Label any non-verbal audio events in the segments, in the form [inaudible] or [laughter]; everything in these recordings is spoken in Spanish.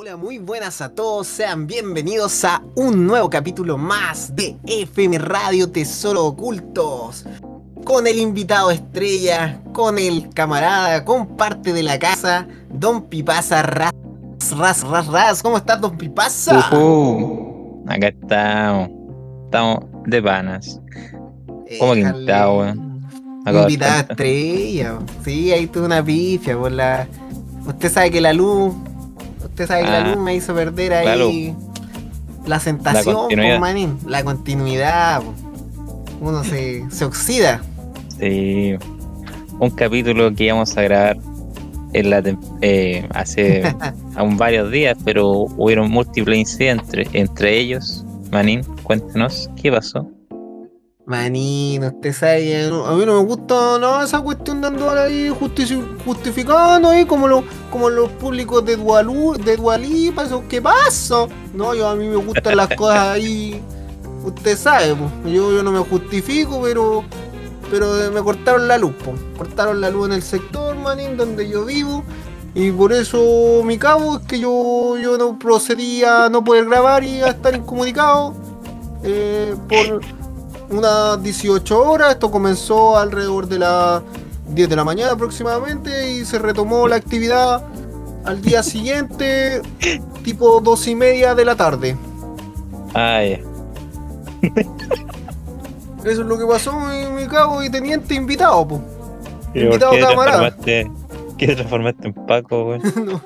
Hola, muy buenas a todos, sean bienvenidos a un nuevo capítulo más de FM Radio Tesoro Ocultos. Con el invitado estrella, con el camarada, con parte de la casa, Don Pipasa Ras, Ras, Ras, Ras. ¿Cómo estás, Don Pipasa? Ujú. Acá estamos. Estamos de panas. ¿Cómo que invitado, weón? Invitada estrella. Sí, ahí tuve una pifia por la. Usted sabe que la luz. Usted sabe que la Ah, luz me hizo perder la ahí. La sentación, po, continuidad. manín. La continuidad. Uno se, se oxida. Sí. Un capítulo que íbamos a grabar en la eh, hace [laughs] aún varios días, pero hubieron múltiples incidentes. Entre ellos, Manín, cuéntanos qué pasó. Manín, usted sabe no- a mí no me gusta nada esa cuestión de andar ahí justificando ahí como, lo- como los públicos de Dualú, de Dualipa, qué pasa. No, yo a mí me gustan las cosas ahí. Usted sabe, yo, yo no me justifico, pero pero me cortaron la luz, po. cortaron la luz en el sector, manín, donde yo vivo. Y por eso mi cabo es que yo, yo no procedía a no poder grabar y a estar incomunicado. eh, por unas 18 horas. Esto comenzó alrededor de las 10 de la mañana aproximadamente y se retomó la actividad al día siguiente, [laughs] tipo 2 y media de la tarde. Ah, ya. Eso es lo que pasó, mi, mi cabo y teniente invitado, po. ¿Y por Invitado qué camarada. transformaste, ¿Qué te transformaste en Paco, weón? [laughs] No.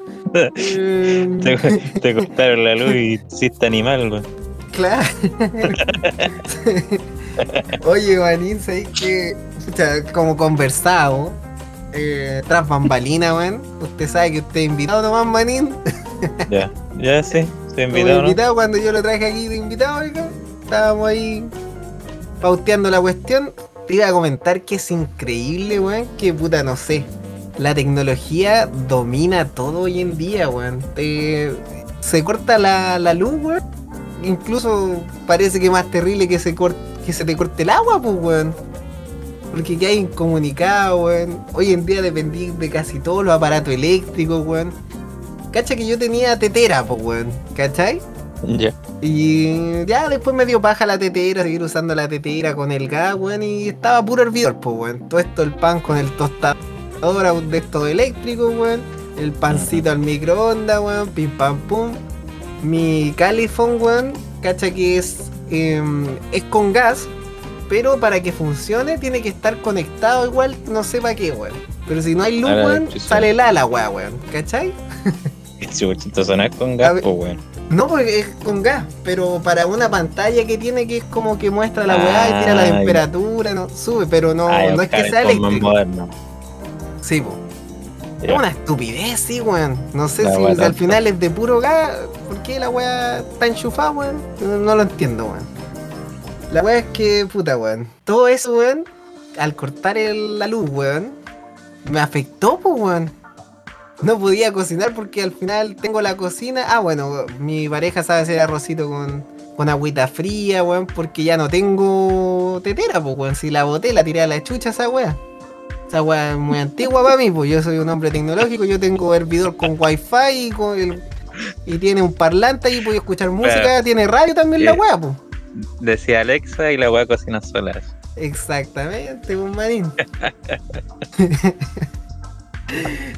Eh, [laughs] Te, te cortaron la luz y hiciste animal, weón. Claro. Oye, Manín, ¿sabes que como conversado, eh, tras bambalina, weón? Usted sabe que usted es invitado nomás, Manín. Ya, ya sí, estoy invitado, ¿no? invitado, cuando yo lo traje aquí de invitado, oiga, estábamos ahí pauteando la cuestión. Te iba a comentar que es increíble, weón, que puta, no sé. La tecnología domina todo hoy en día, weón. Te- se corta la, la luz, weón. Incluso parece que más terrible que se, cor- que se te corte el agua, pues, weón. Porque que hay incomunicado, weón. Hoy en día dependí de casi todos los aparatos eléctricos, weón. Cacha que yo tenía tetera, pues, weón. ¿Cachai? Ya. Y ya después me dio paja la tetera, seguir usando la tetera con el gas, weón, y estaba puro hervidor, pues, weón. Todo esto, el pan con el tostador de esto eléctrico, weón. El pancito al microondas, weón, pim pam pum. Mi califón, weón, cacha que es, em, es con gas, pero para que funcione tiene que estar conectado igual, no sé para qué, weón. Pero si no hay luz, weón, sale la la weá, weón, ¿cachai? [laughs] Sonar con gas, pues, weón. No, porque es con gas, pero para una pantalla que tiene que es como que muestra la weá y tira la temperatura, no sube, pero no, Ah, no es que sea eléctrico. moderno. Sí, po. Es una estupidez, sí, weón. No sé La si, al final es de puro gas, ¿por qué la weá está enchufada, weón? No, no lo entiendo, weón. La weá es que, puta, weón. Todo eso, weón, al cortar el- la luz, weón, me afectó, pues, weón. No podía cocinar porque al final tengo la cocina. Ah, bueno, mi pareja sabe hacer arrocito con, con agüita fría, weón, porque ya no tengo tetera, pues, weón. Si la boté, la tiré a la chucha esa weá. Esa weá es muy antigua para mí, pues yo soy un hombre tecnológico, yo tengo hervidor con wifi y, con el, y tiene un parlante ahí, puedo escuchar música, tiene radio también la Eh. weá, pues. Decía Alexa y la weá cocina sola. Exactamente, pues manín. [laughs]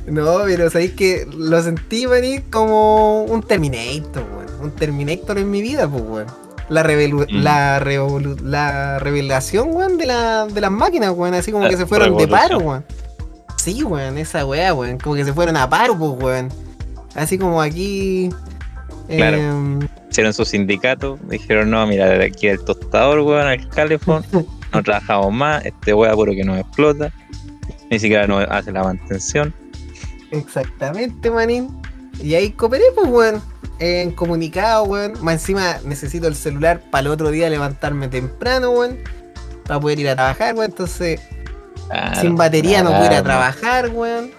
no, pero sabéis que lo sentí venir como un Terminator, weón. Un Terminator en mi vida, pues, weón. La, revelu- Mm. la, revolu- la revelación, weón, de, la, de las máquinas, weón. Así como La que se fueron de paro, weón. Sí, weón, esa weá, weón. Como que se fueron a paro, pues, weón. Así como aquí. Claro. em, Hicieron su sindicato, dijeron, no, mira, de aquí el tostador, weón, al calefón, [laughs] no trabajamos más, este weá puro que nos explota, ni siquiera nos hace la mantención. Exactamente, manín. Y ahí cooperé, pues, weón. En comunicado, weón. Más encima necesito el celular para el otro día levantarme temprano, weón. Para poder ir a trabajar, weón. Entonces, Claro, sin batería no puedo ir a trabajar, weón.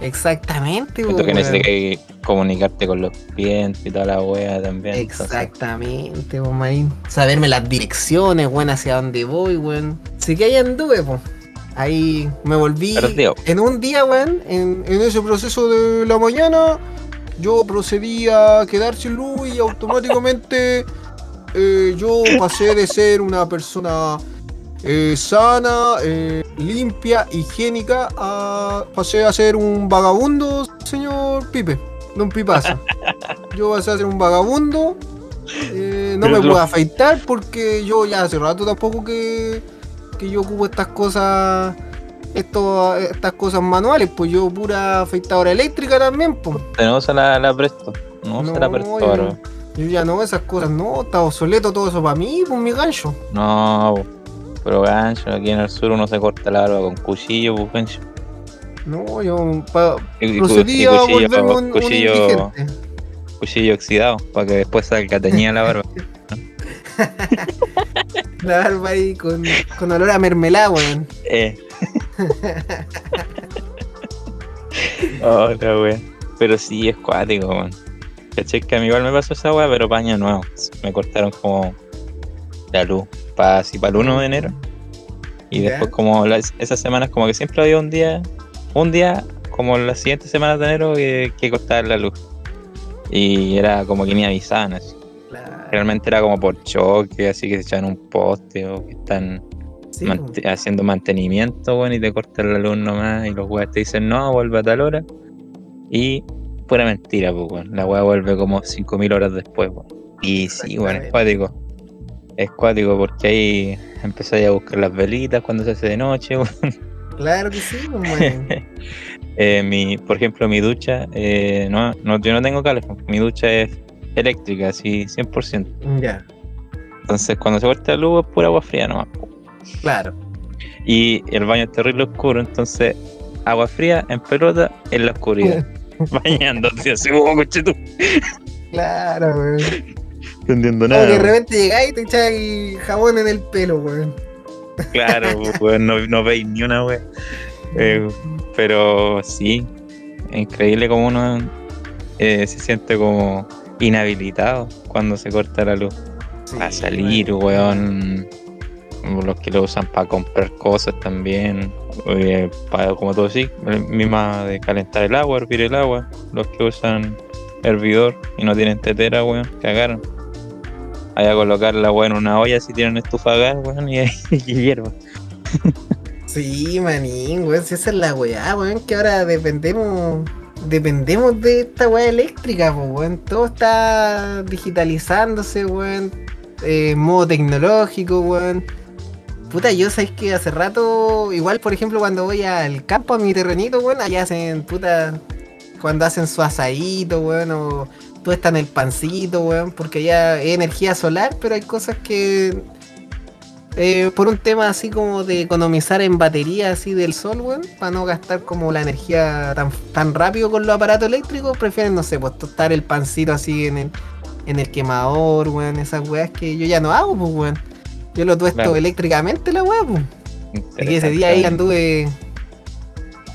Exactamente, Siento que weón. necesitas que comunicarte con los clientes y toda la wea también. Exactamente, weón. Saberme las direcciones, weón, hacia dónde voy, weón. Así que ahí anduve, pues. Ahí me volví. Perdido. En un día, weón, en, en ese proceso de la mañana, yo procedí a quedar sin luz y automáticamente eh, yo pasé de ser una persona eh, sana, eh, limpia, higiénica, a, pasé a ser un vagabundo, señor Pipe, don Pipaza. Yo pasé a ser un vagabundo, no Pero me puedo afeitar porque yo ya hace rato tampoco que, que yo ocupo estas cosas, esto, estas cosas manuales, pues yo pura afeitadora eléctrica también, pues. No usa la, la presto. No usa la No, presto, yo-. Yo ya no, esas cosas no, está obsoleto todo eso para mí, pues mi gancho. No, pero gancho, aquí en el sur uno se corta la barba con cuchillo, pues gancho. No, yo pa- Y, y a cuchillo, volverme un, cuchillo, cuchillo oxidado, para que después salga teñida la barba. [laughs] La barba ahí con, con olor a mermelada, weón. Eh. oh, wea. Pero sí, es cuático, weón. Caché que a mí igual me pasó esa wea, pero para año nuevo. Me cortaron como la luz. Para así, para el 1 de enero. Y Ya. después como las- esas semanas como que siempre había un día, un día como las siguientes semanas de enero que, que cortaban la luz. Y era como que ni avisaban así. Realmente era como por choque, así que se echaban un poste o que están sí, haciendo mantenimiento, bueno, y te cortan la luz nomás y los weas te dicen no, vuelve a tal hora. Y pura mentira, pues. La wea vuelve como 5.000 horas después, weón. Y sí, bueno, es cuático. Es cuático porque ahí empezáis a buscar las velitas cuando se hace de noche, [laughs] claro que sí, pues. [laughs] Eh, mi, por ejemplo, mi ducha, eh, no, no, yo no tengo calefón, mi ducha es eléctrica, así 100%. Ya, Entonces, cuando se corta la luz es pura agua fría nomás. claro. Y el baño es terrible oscuro, entonces agua fría en pelota en la oscuridad. [laughs] Bañándote así, como coche tú. Claro, weón. Entendiendo Como que de nada. repente llegáis y te echáis jabón en el pelo, weón. Claro, [laughs] weón, no, no veis ni una wea. Eh, pero sí, es increíble como uno eh, se siente como inhabilitado cuando se corta la luz. Sí, a salir, weón. Los que lo usan para comprar cosas también. eh, para, como todo sí, misma de calentar el agua, hervir el agua. Los que usan hervidor y no tienen tetera, weón, cagaron. Hay a colocar la weá en una olla si tienen estufa gas, weón, y, y [laughs] hierba. Sí, manín, weón, si esa es la weá, weón, que ahora dependemos, dependemos de esta weá eléctrica, pues, todo está digitalizándose, weón, eh, modo tecnológico, weón. Puta, yo sabéis que hace rato, igual por ejemplo cuando voy al campo, a mi terrenito, weón, allá hacen, puta, cuando hacen su asadito, weón, o todo está en el pancito, weón, porque allá es energía solar, pero hay cosas que eh, por un tema así como de economizar en batería así del sol, weón, para no gastar como la energía tan, tan rápido con los aparatos eléctricos, prefieren, no sé, pues tostar el pancito así en el, en el quemador, weón, esas weas que yo ya no hago, pues, weón. Yo lo tuesto Claro. eléctricamente la wea, pues. Que ese día ahí anduve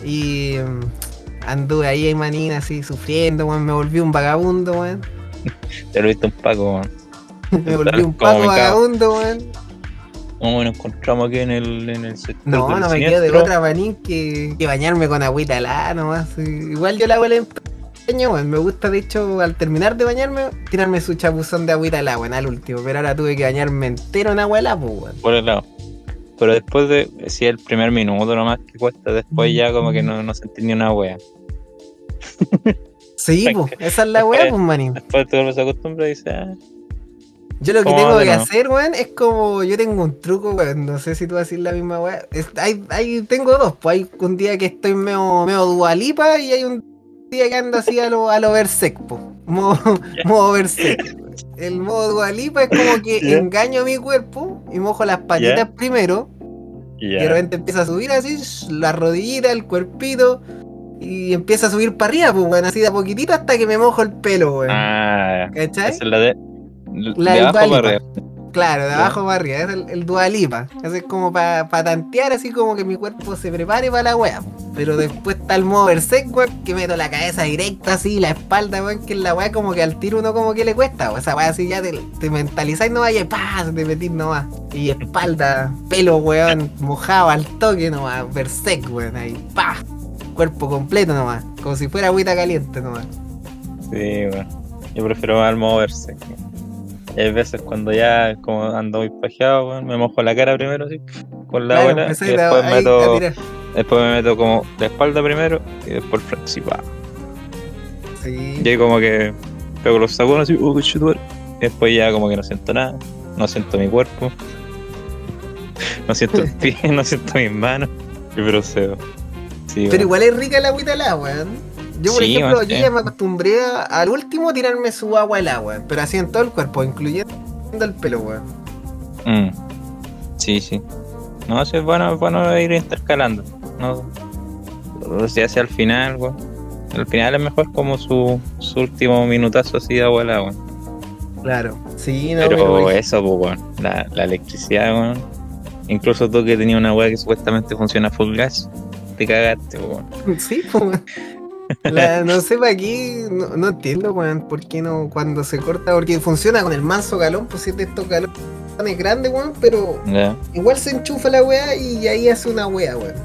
y mm, anduve ahí, manín, así sufriendo, weón, me volví un vagabundo, weón. [laughs] Te lo viste un paco, weón. [laughs] Me volví un paco vagabundo, weón. ¿Cómo nos encontramos aquí en el, en el sector No, del no me quedo de otra manín que, que bañarme con agüita helada nomás. Igual yo la hago el empeño, weón. Me gusta, de hecho, al terminar de bañarme, tirarme su chapuzón de agüita helada, weón, al último. Pero ahora tuve que bañarme entero en agua helada, pues, weón. por el lado. Pero después de, si el primer minuto nomás que cuesta, después ya como que no, no sentí ni una wea. Sí, [laughs] pues, esa es la weá, pues, manín. Después tú se acostumbra y dices, ah, Yo lo que ¿Cómo tengo que hacer, weón, es como. Yo tengo un truco, weón. No sé si tú vas a decir la misma. Es- Hay, hay, tengo dos, pues hay un día que estoy medio, medio dualipa y hay un día que ando así a lo, a lo po. Modo, modo Berserk. El modo dualipa es como que engaño a mi cuerpo y mojo las patitas primero. y de repente empieza a subir así, la rodillita, el cuerpito. Y empieza a subir para arriba, pues, weón, así de a poquitito hasta que me mojo el pelo, weón. Ah, ¿Cachai? esa es la de. La de abajo para arriba. Claro, de abajo para arriba, es el, el dualipa. Es como para tantear, así como que mi cuerpo se prepare para la wea. Pero después está el modo berserk, weón, que meto la cabeza directa así, la espalda, weón, que la wea como que al tiro uno como que le cuesta. O esa wea así ya te, te mentalizáis nomás y ¡pah! te metís nomás. Y espalda, pelo, weón, mojado al toque nomás, berserk, weón, ahí, ¡pah! Cuerpo completo nomás, como si fuera agüita caliente nomás. Sí, bueno. Yo prefiero mal moverse. Y hay veces cuando ya como ando muy pajeado, weón, me mojo la cara primero así, con la Claro, abuela, y empezáis a- después ahí meto, después me meto como de espalda primero y después el frente. Sí. Y ahí como que pego los sacones así, oh. Y después ya como que no siento nada, no siento mi cuerpo, [laughs] no siento el [laughs] pie, no siento mis manos, y procedo. Sí, Pero igual es rica la agüita helada, weón. Yo, por Sí, ejemplo, yo ya me acostumbré a- al último tirarme su agua helada, weón. Pero así en todo el cuerpo, incluyendo el pelo, weón. Mm. Sí, sí. No, sí, es bueno, es bueno ir intercalando. No, o sea, hacia al final, weón. Al final es mejor como su, su último minutazo así de abuela, weón. Claro. Sí, no, Pero eso, pues, weón. La, la electricidad, weón. Incluso tú que tenías una weá que supuestamente funciona full gas, te cagaste, weón. [laughs] Sí, pues, weón. La- [laughs] no sé para qué, no, no entiendo, weón, por qué no, cuando se corta, porque funciona con el manso galón, pues si es de estos galones grandes, weón, pero igual se enchufa la weá y ahí hace una weá, weón.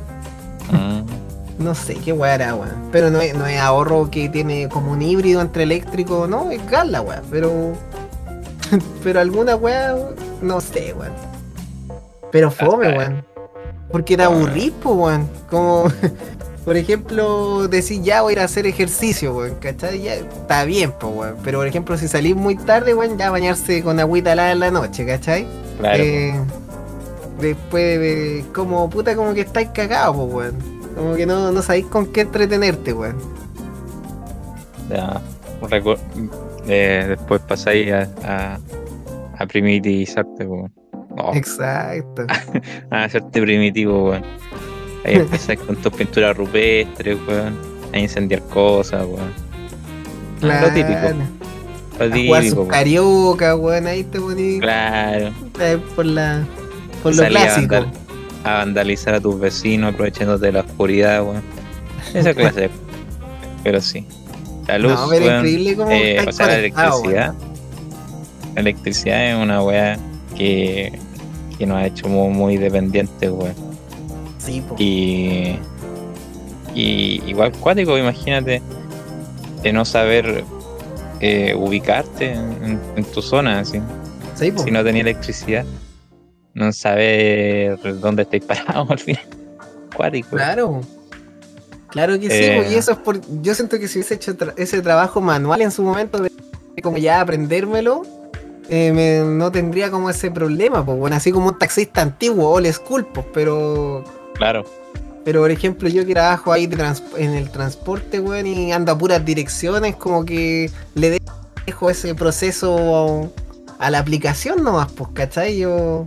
Mm. No sé qué weá era, weón. Pero no es, no es ahorro que tiene como un híbrido entre eléctrico, no, es gas la weá, pero. [laughs] pero alguna weá, no sé, weón. Pero fome, weón. Porque te aburrís, po, weón. Como, [laughs] por ejemplo, decir ya voy a ir a hacer ejercicio, weón, ¿cachai? Ya está bien, po, weón. Pero por ejemplo, si salís muy tarde, weón, ya bañarse con agüita helada en la noche, ¿cachai? Claro. Eh, después de como puta como que estáis cagados, pues, weón. Como que no, no sabéis con qué entretenerte, weón. Ya. Eh, después pasáis a, a, a primitivizarte, weón. Oh. Exacto. [laughs] a hacerte primitivo, weón. Ahí empezás con tus pinturas rupestres, weón. A incendiar cosas, weón. Claro. Lo típico. Lo A típico, sus weón. carioca, weón. Ahí te poní Claro. eh, por la por lo a clásico. vandal- A vandalizar a tus vecinos aprovechándote de la oscuridad, weón. Esa clase de... [laughs] Pero sí. La luz, no, pero weón, increíble como eh, estáis o sea, la electricidad. La electricidad es una weá que, que nos ha hecho muy, muy dependientes, weón. Weón. Sí, po. Y, y igual cuático, imagínate de no saber eh, ubicarte en, en tu zona, así. Sí, si no tenía electricidad, no saber dónde estáis parados [laughs] al final. Cuático. Claro. Claro que sí, Eh. y eso es por. Yo siento que si hubiese hecho tra- ese trabajo manual en su momento de como ya aprendérmelo, eh, me- no tendría como ese problema, pues bueno, así como un taxista antiguo, old school, pues, pero. Claro, Pero por ejemplo, yo que trabajo ahí en el transporte, weón, y ando a puras direcciones, como que le dejo ese proceso a la aplicación nomás, pues, ¿cachai? Yo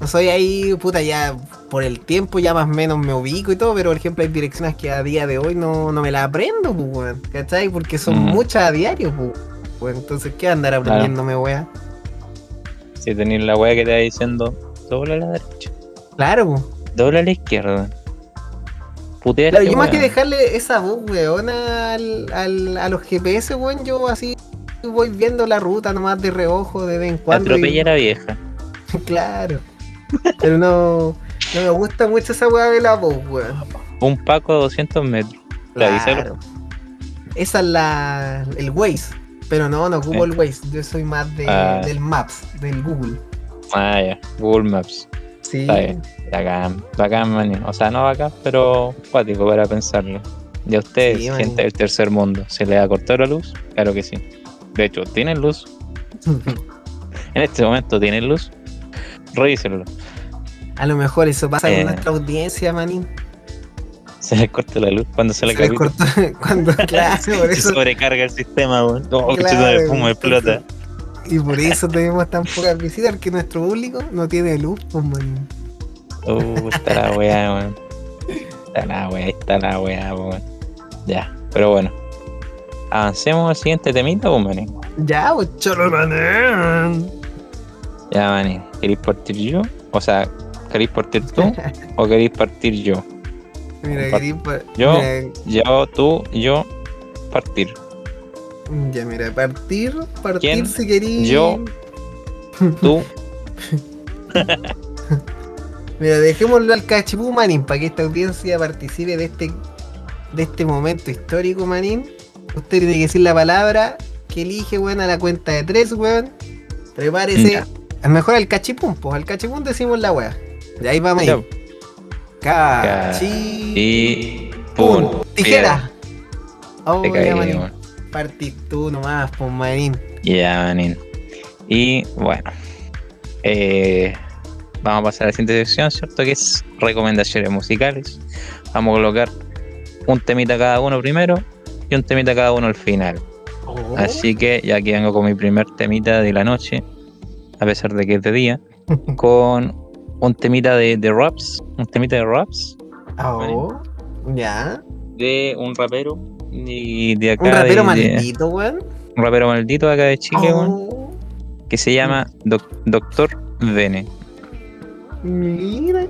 no soy ahí, puta, ya por el tiempo ya más o menos me ubico y todo, pero por ejemplo hay direcciones que a día de hoy no, no me las aprendo, pues, weón, ¿cachai? Porque son Mm. muchas a diario, pues. entonces, ¿qué andar aprendiéndome, weón? si tenéis la weá que te va diciendo, dobla a la derecha, Claro, pues. Dobla a la izquierda. Putea Claro, este yo más que dejarle esa voz, weón, al, al- a los GPS, weón, yo así voy viendo la ruta nomás de reojo de vez en cuando. y- Atropella a la vieja. [laughs] claro. Pero no, no me gusta mucho esa weá de la voz, weón. Un Paco a 200 metros. Claro. Esa es la, el Waze. Pero no, no ocupo Sí. el Waze. Yo soy más de, Ah. del Maps, del Google. Ah, ya. Google Maps. Sí. Bacán, bacán, man. O sea, no bacán, pero cuático para pensarlo. ¿Y a ustedes, Sí, gente del tercer mundo, se le ha cortado la luz? Claro que sí. De hecho, ¿tienen luz? [laughs] En este momento, ¿tienen luz? Revísenlo. A lo mejor eso pasa Eh. con nuestra audiencia, manín. [laughs] Se les corta la luz cuando se le Se les capita. cortó [laughs] cuando, claro, por Se sobrecarga el sistema, weón. Oh, Claro, entonces- explota. Y por eso tenemos tan pocas visitas, porque nuestro público no tiene luz, pues, man. Uh, está la weá, weón. Está la weá, está la weá, weón. Ya, pero bueno. Avancemos al siguiente temita, pues, maní. Ya, pues, cholo, manín. Ya, maní. ¿Queréis partir yo? O sea, ¿queréis partir tú [laughs] o queréis partir yo? Mira, Pa- querí pa- yo- mira, Yo, tú, yo, partir. Ya, mira, partir, partir ¿Quién? si querí. Yo. [laughs] Tú, [laughs] Mira, dejémoslo al cachipú, manín, para que esta audiencia participe de este, de este momento histórico, manín. Usted tiene que decir la palabra que elige, weón, a la cuenta de tres, weón. Prepárese. A lo mejor al cachipum, pues al cachipum decimos la weá. Y ahí vamos a ir. Tijera. Oh, Te caí. Partís tú nomás, pues manín. Ya, manín. Y bueno. eh, vamos a pasar a la siguiente sección, ¿cierto? Que es recomendaciones musicales. Vamos a colocar un temita cada uno primero y un temita cada uno al final. Oh. Así que ya aquí vengo con mi primer temita de la noche, a pesar de que es de día, [laughs] con un temita de, de raps, un temita de raps Oh, ya. de un rapero y de acá Un rapero de- maldito, weón. un rapero maldito acá de Chile, weón, Oh, que se llama Doc- Doctor Vene. mira.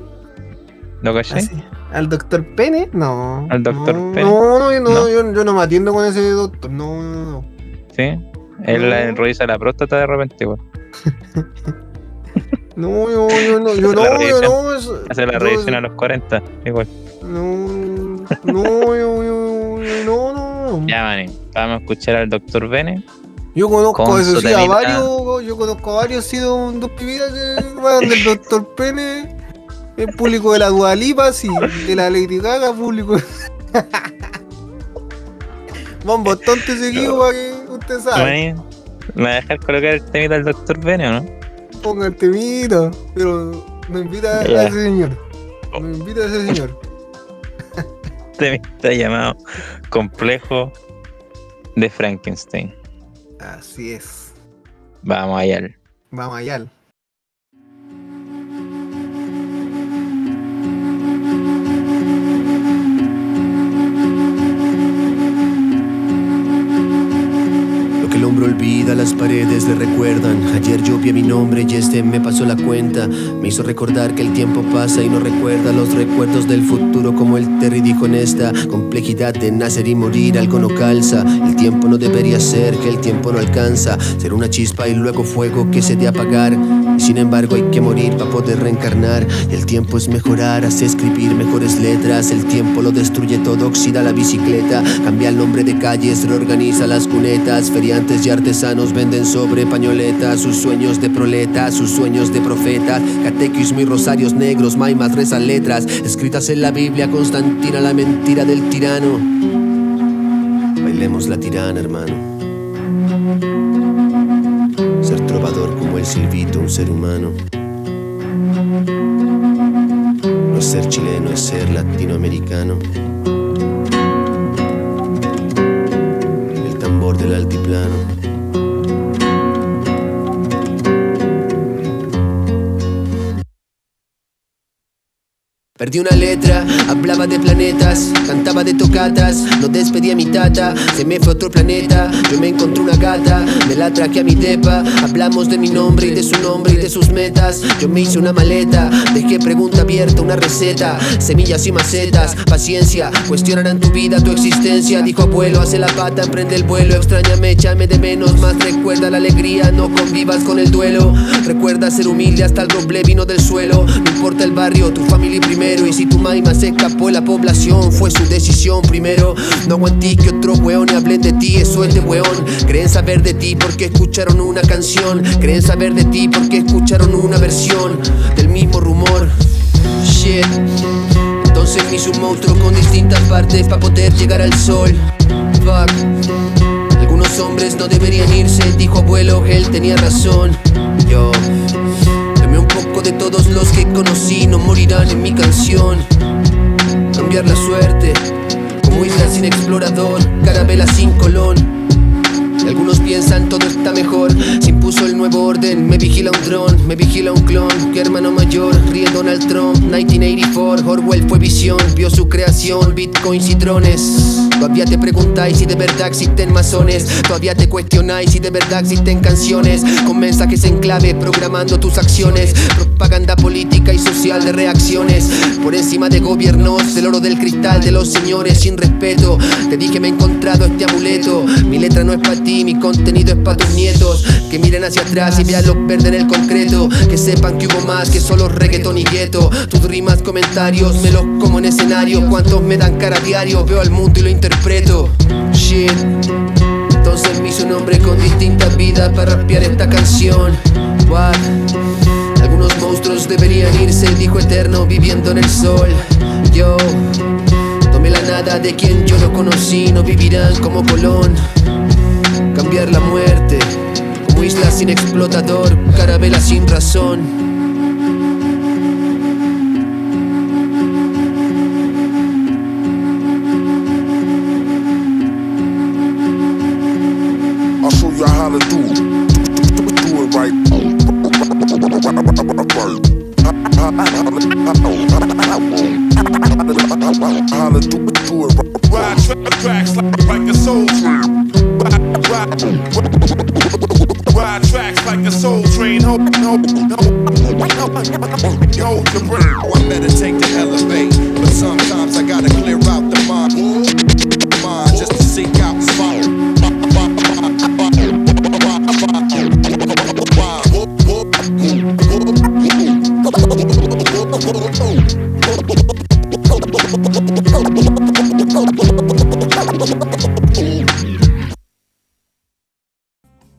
¿Lo? Así. ¿Al doctor Pene? No. ¿Al no, Pene? No, no, yo no, No. Yo, yo no me atiendo con ese doctor. No, no, no. Sí. Él revisa la próstata de repente, weón. [laughs] No, yo, yo no, yo [laughs] La no, yo no. es- Hace la revisión a los 40, igual. No, no, yo, yo, yo- no, Ya, maní. Vamos a escuchar al Doctor Vene. Yo conozco Con eso sí, a varios, yo conozco a varios, sí, dos, dos pibitas que van del doctor Pene, el público de la Dualipa, sí, de la Lady Gaga, público. [laughs] Van bastante seguidos para que usted sabe. ¿Me va a dejar colocar el temita del Doctor Vene o no? Ponga el temita, pero no invita a ese señor. No invita a ese señor. [laughs] temita llamado Complejo de Frankenstein. Así es. Vamos allá. Vamos allá. Que el hombre olvida, las paredes le recuerdan. Ayer yo mi nombre y este me pasó la cuenta. Me hizo recordar que el tiempo pasa y no recuerda los recuerdos del futuro como el Terry dijo en esta complejidad de nacer y morir. Algo no calza. El tiempo no debería ser, que el tiempo no alcanza. Ser una chispa y luego fuego que se de apagar. Sin embargo hay que morir para poder reencarnar. El tiempo es mejorar, hace escribir mejores letras. El tiempo lo destruye todo, oxida la bicicleta. Cambia el nombre de calles, reorganiza las cunetas. Y artesanos venden sobre pañoletas sus sueños de proletas, sus sueños de profetas. Catequismo y rosarios negros, maimas rezan letras. Escritas en la Biblia, Constantina, la mentira del tirano. Bailemos la tirana, hermano. Ser trovador como el silvito, un ser humano. No ser chileno, es ser latinoamericano. Del altiplano. Perdí una letra, hablaba de planetas, cantaba de tocatas, no despedí a mi tata, se me fue otro planeta, yo me encontré una gata, me la traje a mi depa, hablamos de mi nombre y de su nombre y de sus metas, yo me hice una maleta, dejé pregunta abierta, una receta, semillas y macetas, paciencia, cuestionarán tu vida, tu existencia, dijo abuelo, hace la pata, emprende el vuelo, extrañame, échame de menos, más recuerda la alegría, no convivas con el duelo, recuerda ser humilde hasta el doble vino del suelo, no importa el barrio, tu familia primero, y si tu maima se escapó la población, fue su decisión primero, no aguantí que otros weones hablen de ti, eso es de weón, creen saber de ti porque escucharon una canción, creen saber de ti porque escucharon una versión del mismo rumor, shit. Entonces hice un monstruo con distintas partes para poder llegar al sol. Fuck. Algunos hombres no deberían irse, dijo abuelo, él tenía razón. Yo de todos los que conocí, no morirán en mi canción. Cambiar la suerte, como isla sin explorador, carabela sin colón. Algunos piensan todo está mejor. Se impuso el nuevo orden. Me vigila un dron, me vigila un clon. Que hermano mayor, ríe Donald Trump. 1984, Orwell fue visión. Vio su creación, bitcoins y drones. Todavía te preguntáis si de verdad existen masones. Todavía te cuestionáis si de verdad existen canciones. Con mensajes en clave, programando tus acciones. Propaganda política y social de reacciones. Por encima de gobiernos, del oro del cristal de los señores sin respeto. Te dije me he encontrado este amuleto. Mi letra no es para ti, mi contenido es para tus nietos. Que miren hacia atrás y vean lo verde en el concreto. Que sepan que hubo más que solo reggaeton y gueto. Tus rimas, comentarios, me los como en escenario. Cuántos me dan cara a diario, veo al mundo y lo interpreto. Shit. Entonces me hizo un hombre con distintas vidas para rapear esta canción. What? Algunos monstruos deberían irse, dijo Eterno, viviendo en el sol. Yo tomé la nada de quien yo no conocí, no vivirán como Colón. Cambiar la muerte, como isla sin explotador, carabela sin razón. How to do it. Do it right. How to do it, do it right. Ride tra- tracks like, like a soul train. Ride, ride, ride tracks like a soul train. Hold, hold, hold, hold your brain. Oh, I better take the elevate. But sometimes I gotta clear out the mind. mind just to seek out and find.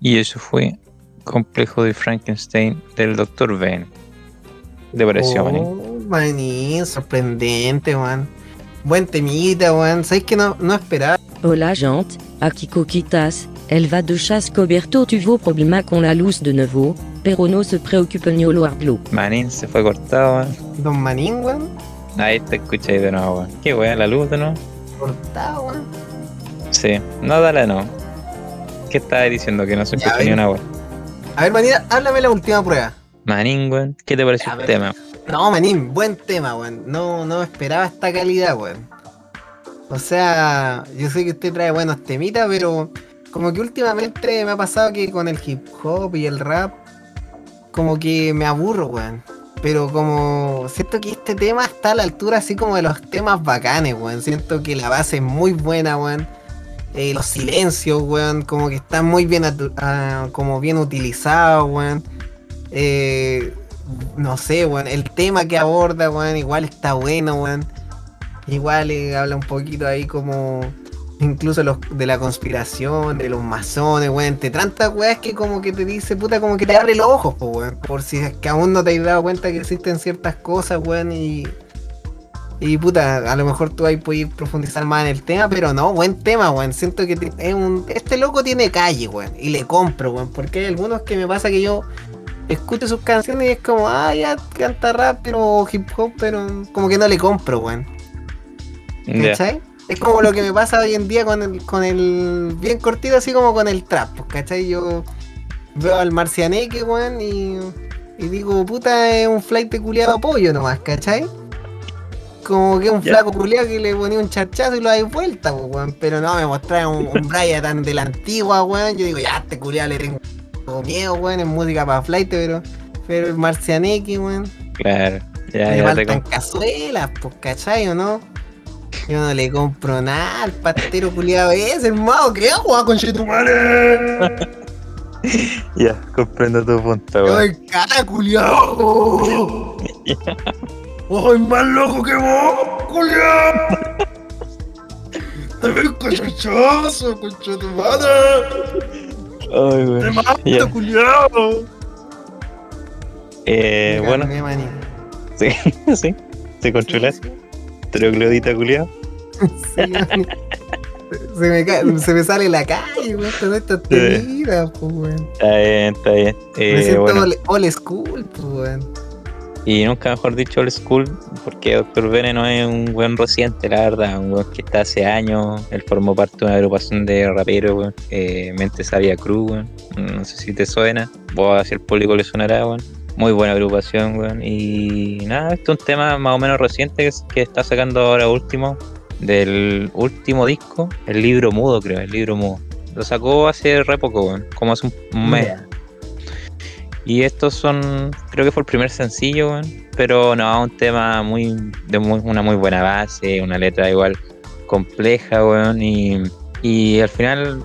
Y eso fue Complejo de Frankenstein del Dr. Ben. ¿Te pareció, Manín? Oh, manín, sorprendente, weón. Buen temita, weón. ¿Sabes que no, no esperaba? Hola gente, aquí Coquitas, elle va de chasse coberto tuvo problema con la luz de nuevo, pero no se preocupe ni lo hablo. Manín se fue cortado, weón. Don Manín, weón. Ahí te escucháis de nuevo, weón. Qué weón, la luz de nuevo. Cortado, weón. Sí, no, dale, no. ¿Qué estabas diciendo? Que no se escucha ni una weón. A ver, Manín, háblame la última prueba. Manín, weón, ¿qué te pareció el tema? No, Manín, buen tema, weón. No, no esperaba esta calidad, weón. O sea, yo sé que usted trae buenos temitas, pero como que últimamente me ha pasado que con el hip hop y el rap, como que me aburro, weón. Pero como siento que este tema está a la altura así como de los temas bacanes, weón. Siento que la base es muy buena, weón. Eh, los silencios, weón, como que están muy bien, ah, como bien utilizados, weón. Eh, no sé, weón, el tema que aborda, weón, igual está bueno, weón. Igual eh, habla un poquito ahí como incluso de la conspiración, de los masones, weón, entre tantas weas que como que te dice, puta, como que te abre los ojos, po, weón, por si es que aún no te has dado cuenta que existen ciertas cosas, weón, y... Y puta, a lo mejor tú ahí puedes profundizar más en el tema, pero no, buen tema, weón. Siento que es un, este loco tiene calle, weón. Y le compro, weón. Porque hay algunos que me pasa que yo escucho sus canciones y es como, ah, ya canta rap, pero hip hop, pero como que no le compro, weón. ¿Cachai? Es como lo que me pasa hoy en día con el, con el bien cortito, así como con el trap, pues, ¿cachai? Yo veo al marcianeque, weón, y, y digo, puta, es un flight de culiado pollo nomás, ¿cachai? Como que un Ya. flaco culiado que le ponía un charchazo y lo da vuelta, pues, weón. Pero no, me mostraba un, un Brian tan de la antigua, weón. Yo digo, ya, este culiado le tengo miedo, weón, es música para flight, pero, pero el marcianeque, weón. Claro, ya, Me ya te faltan com- cazuelas, pues, ¿cachai o no? Yo no le compro nada al pastero culiado ese, hermano. ¿Qué hago con madre? [laughs] Ya, comprendo tu punto, weón. ¡Ay, cara, culiado! [laughs] ¡Ay, más loco que vos, culiado! ¡Te ves cachachazo, concha tu madre! Ay, weón. mato, Ya. culiado! Eh, bueno, [laughs] sí, sí. ¿Te controlaste? Troglodita culiao. Sí, se, me se me sale la calle, weón, con estas temidas, pues, weón. Está bien, está bien. Me Eh, siento bueno, old, old school, pues, weón. Y nunca mejor dicho old school, porque Doctor Bene no es un buen reciente, la verdad. Un weón que está hace años. Él formó parte de una agrupación de raperos. Eh, Mente Sabia Cruz, weón. No sé si te suena. Vos hacia el público le sonará, weón. Muy buena agrupación, weón. Y nada, este es un tema más o menos reciente que, está sacando ahora último. Del último disco, el libro mudo, creo, el libro mudo. Lo sacó hace re poco, weón. Como hace un mes. Y estos son, creo que fue el primer sencillo, weón. Pero no, un tema muy, de muy- una muy buena base, una letra igual compleja, weón. Y, y al final,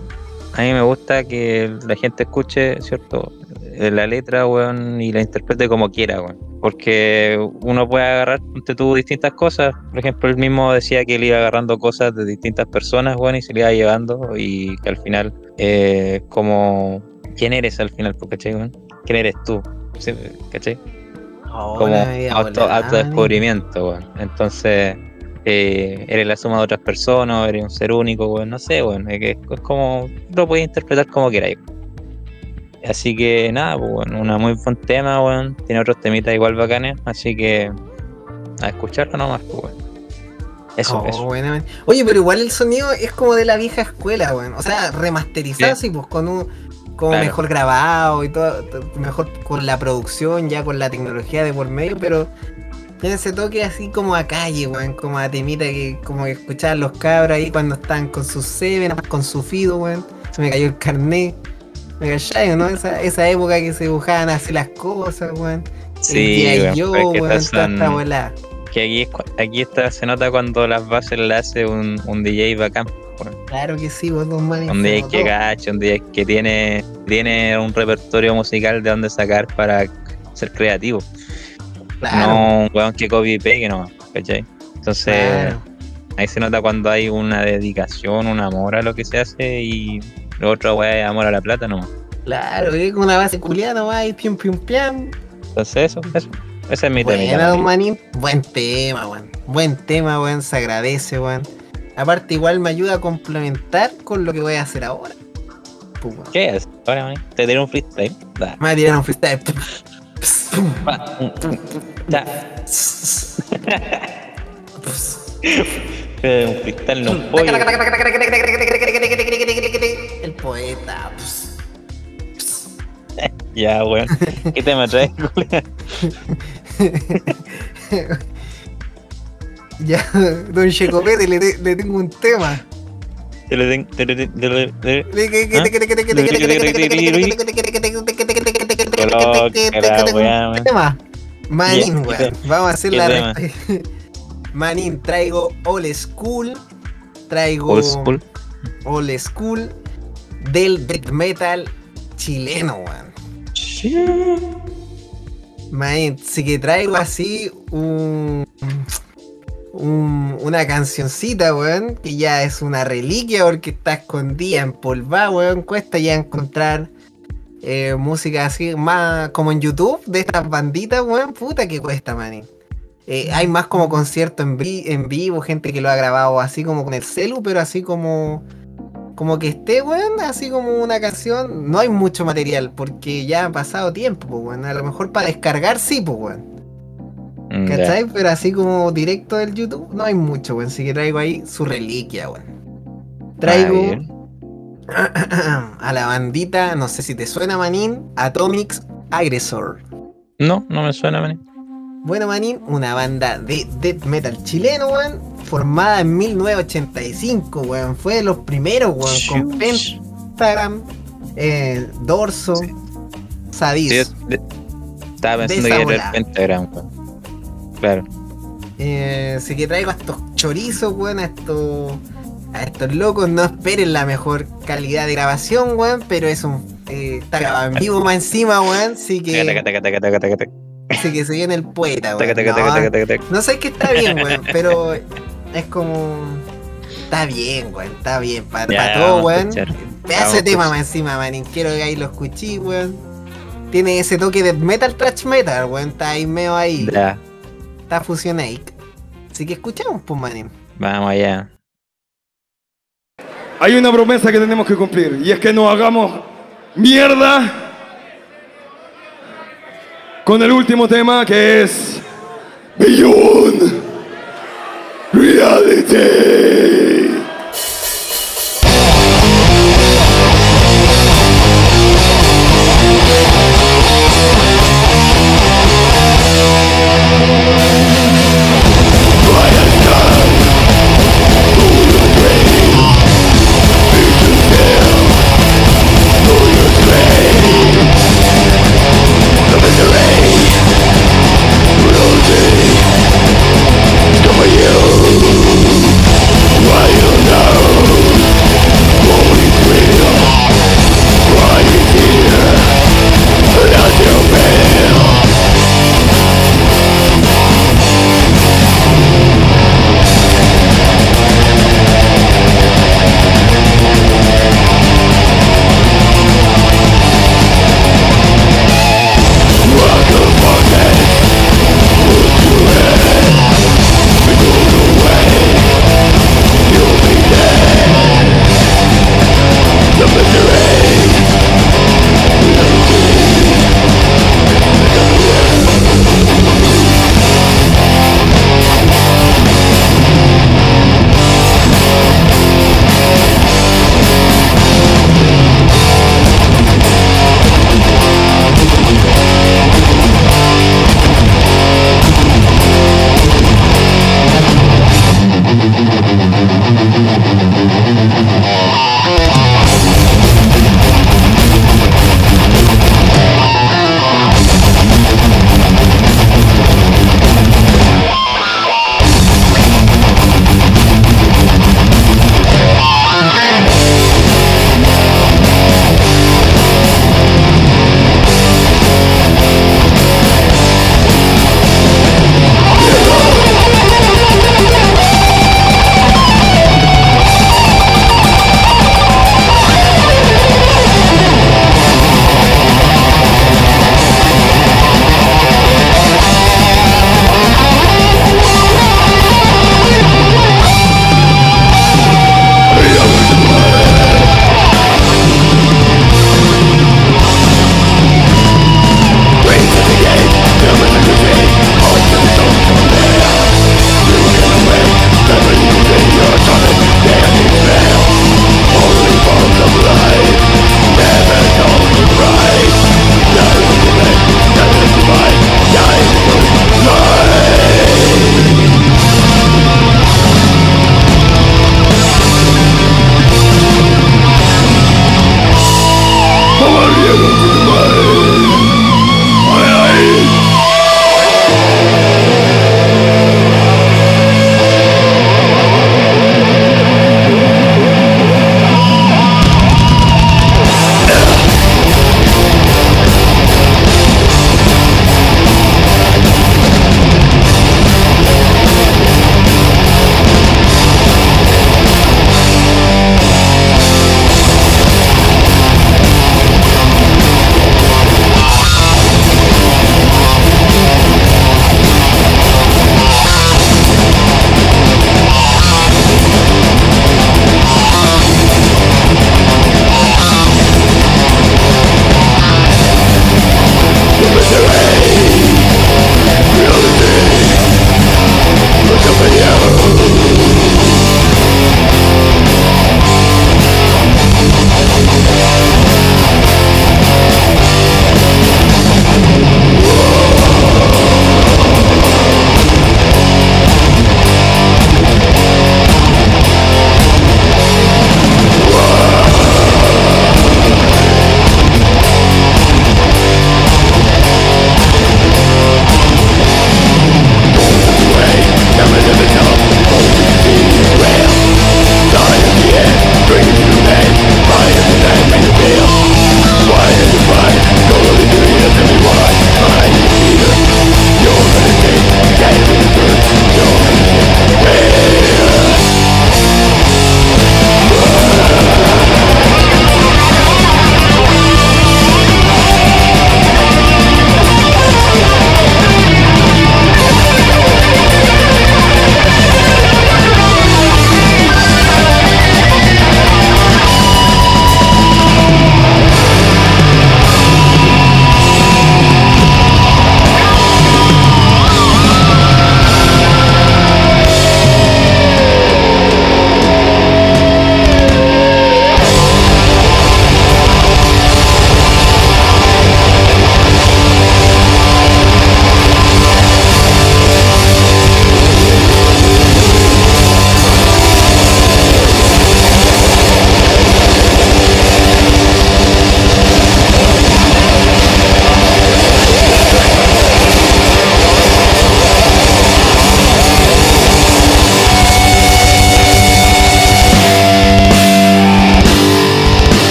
a mí me gusta que la gente escuche, ¿cierto? Eh, La letra, weón, y la interprete como quiera, weón. Porque uno puede agarrar ponte tú distintas cosas. Por ejemplo, él mismo decía que él iba agarrando cosas de distintas personas, bueno, y se le iba llevando. Y que al final, eh, como, ¿quién eres al final? ¿Cachai? weón? ¿Quién eres tú? Sí, ¿Cachai? como auto, autodescubrimiento, weón. Entonces, eh, eres la suma de otras personas, eres un ser único, weón. No sé, weón. Es, como, lo puedes interpretar como queráis. Así que nada, pues, weón, una muy buen tema, weón. Tiene otros temitas igual bacanes, así que a escucharlo nomás, pues, weón. Eso, Oh, eso. Oye, pero igual el sonido es como de la vieja escuela, weón. O sea, remasterizado, sí, pues con un como Claro. mejor grabado y todo, to- mejor con la producción, ya con la tecnología de por medio, pero tiene ese toque así como a calle, weón, como a temita que como que escuchaban los cabros ahí cuando estaban con sus Seven, con su Fido, weón. Se me cayó el carnet. Me callé, ¿no? Esa, esa época que se dibujaban así las cosas, weón. Sí, el weón, toda esta que aquí, es aquí está, se nota cuando las bases las hace un, un DJ bacán. Claro que sí, vos dos manes. Un DJ que dos. gacha, un DJ que tiene, tiene un repertorio musical de donde sacar para ser creativo. Claro. No un weón que copy y pegue nomás, ¿cachai? Entonces, Claro. ahí se nota cuando hay una dedicación, un amor a lo que se hace y lo otro weón es amor a la plata nomás. Claro, es con una base culiada nomás y pium pium piam. Entonces eso, eso. Ese es mi don. Manín. Buen tema, weón. Buen tema, weón. Se agradece, weón. Aparte, igual me ayuda a complementar con lo que voy a hacer ahora. Pues, weón. ¿Qué es? Ahora, te tiré un freestyle. Da. Me tirar un freestyle. Pum, pum, um, um, da. Eh, Un freestyle no pollo. El poeta. Ya, weón. ¿Qué tema traes? Ya, don Checopete, le, le tengo un tema. Tema. Manín, weón. Vamos a hacer ¿Qué la Manín, traigo old school. Traigo Old school. old school del death metal chileno, weón. Manín, sí que traigo así un, un- una cancioncita, weón, que ya es una reliquia porque está escondida en polva, weón. Cuesta ya encontrar eh, música así más como en YouTube de estas banditas, weón. Puta que cuesta, manín. Eh, hay más como concierto en, en vivo, gente que lo ha grabado así como con el celu, pero así como como que esté, weón, así como una canción. No hay mucho material porque ya ha pasado tiempo, weón. A lo mejor para descargar sí, pues, weón. Mm. ¿Cachai? Pero así como directo del YouTube no hay mucho, weón. Así que traigo ahí su reliquia, weón. Traigo [clears throat] a la bandita, no sé si te suena, Manín, Atomics Aggressor. No, no me suena, Manín. Bueno, Manín, una banda de death metal chileno, weón, formada en 1985, weón. Fue de los primeros, weón, con Pentagram, eh, Dorso, Sadis. Sí, de- estaba pensando que era el pentagram, weón. Claro. Eh, así que traigo a estos chorizos, weón, a estos, a estos locos. No esperen la mejor calidad de grabación, weón, pero es un. eh, está grabado en vivo más encima, weón. Así que, así que se viene el poeta, weón. No, no sé que está bien, weón, pero es como. Está bien, weón, está bien. Para Ya, todo, weón. Pedazo de tema más encima, manín. Quiero que ahí lo escuché, weón. Tiene ese toque de metal, trash metal, weón. Está ahí medio ahí. Ya, Está fusionado. Así que escuchamos, pues, manín. vamos allá. Hay una promesa que tenemos que cumplir y es que no hagamos mierda con el último tema que es Beyond Reality.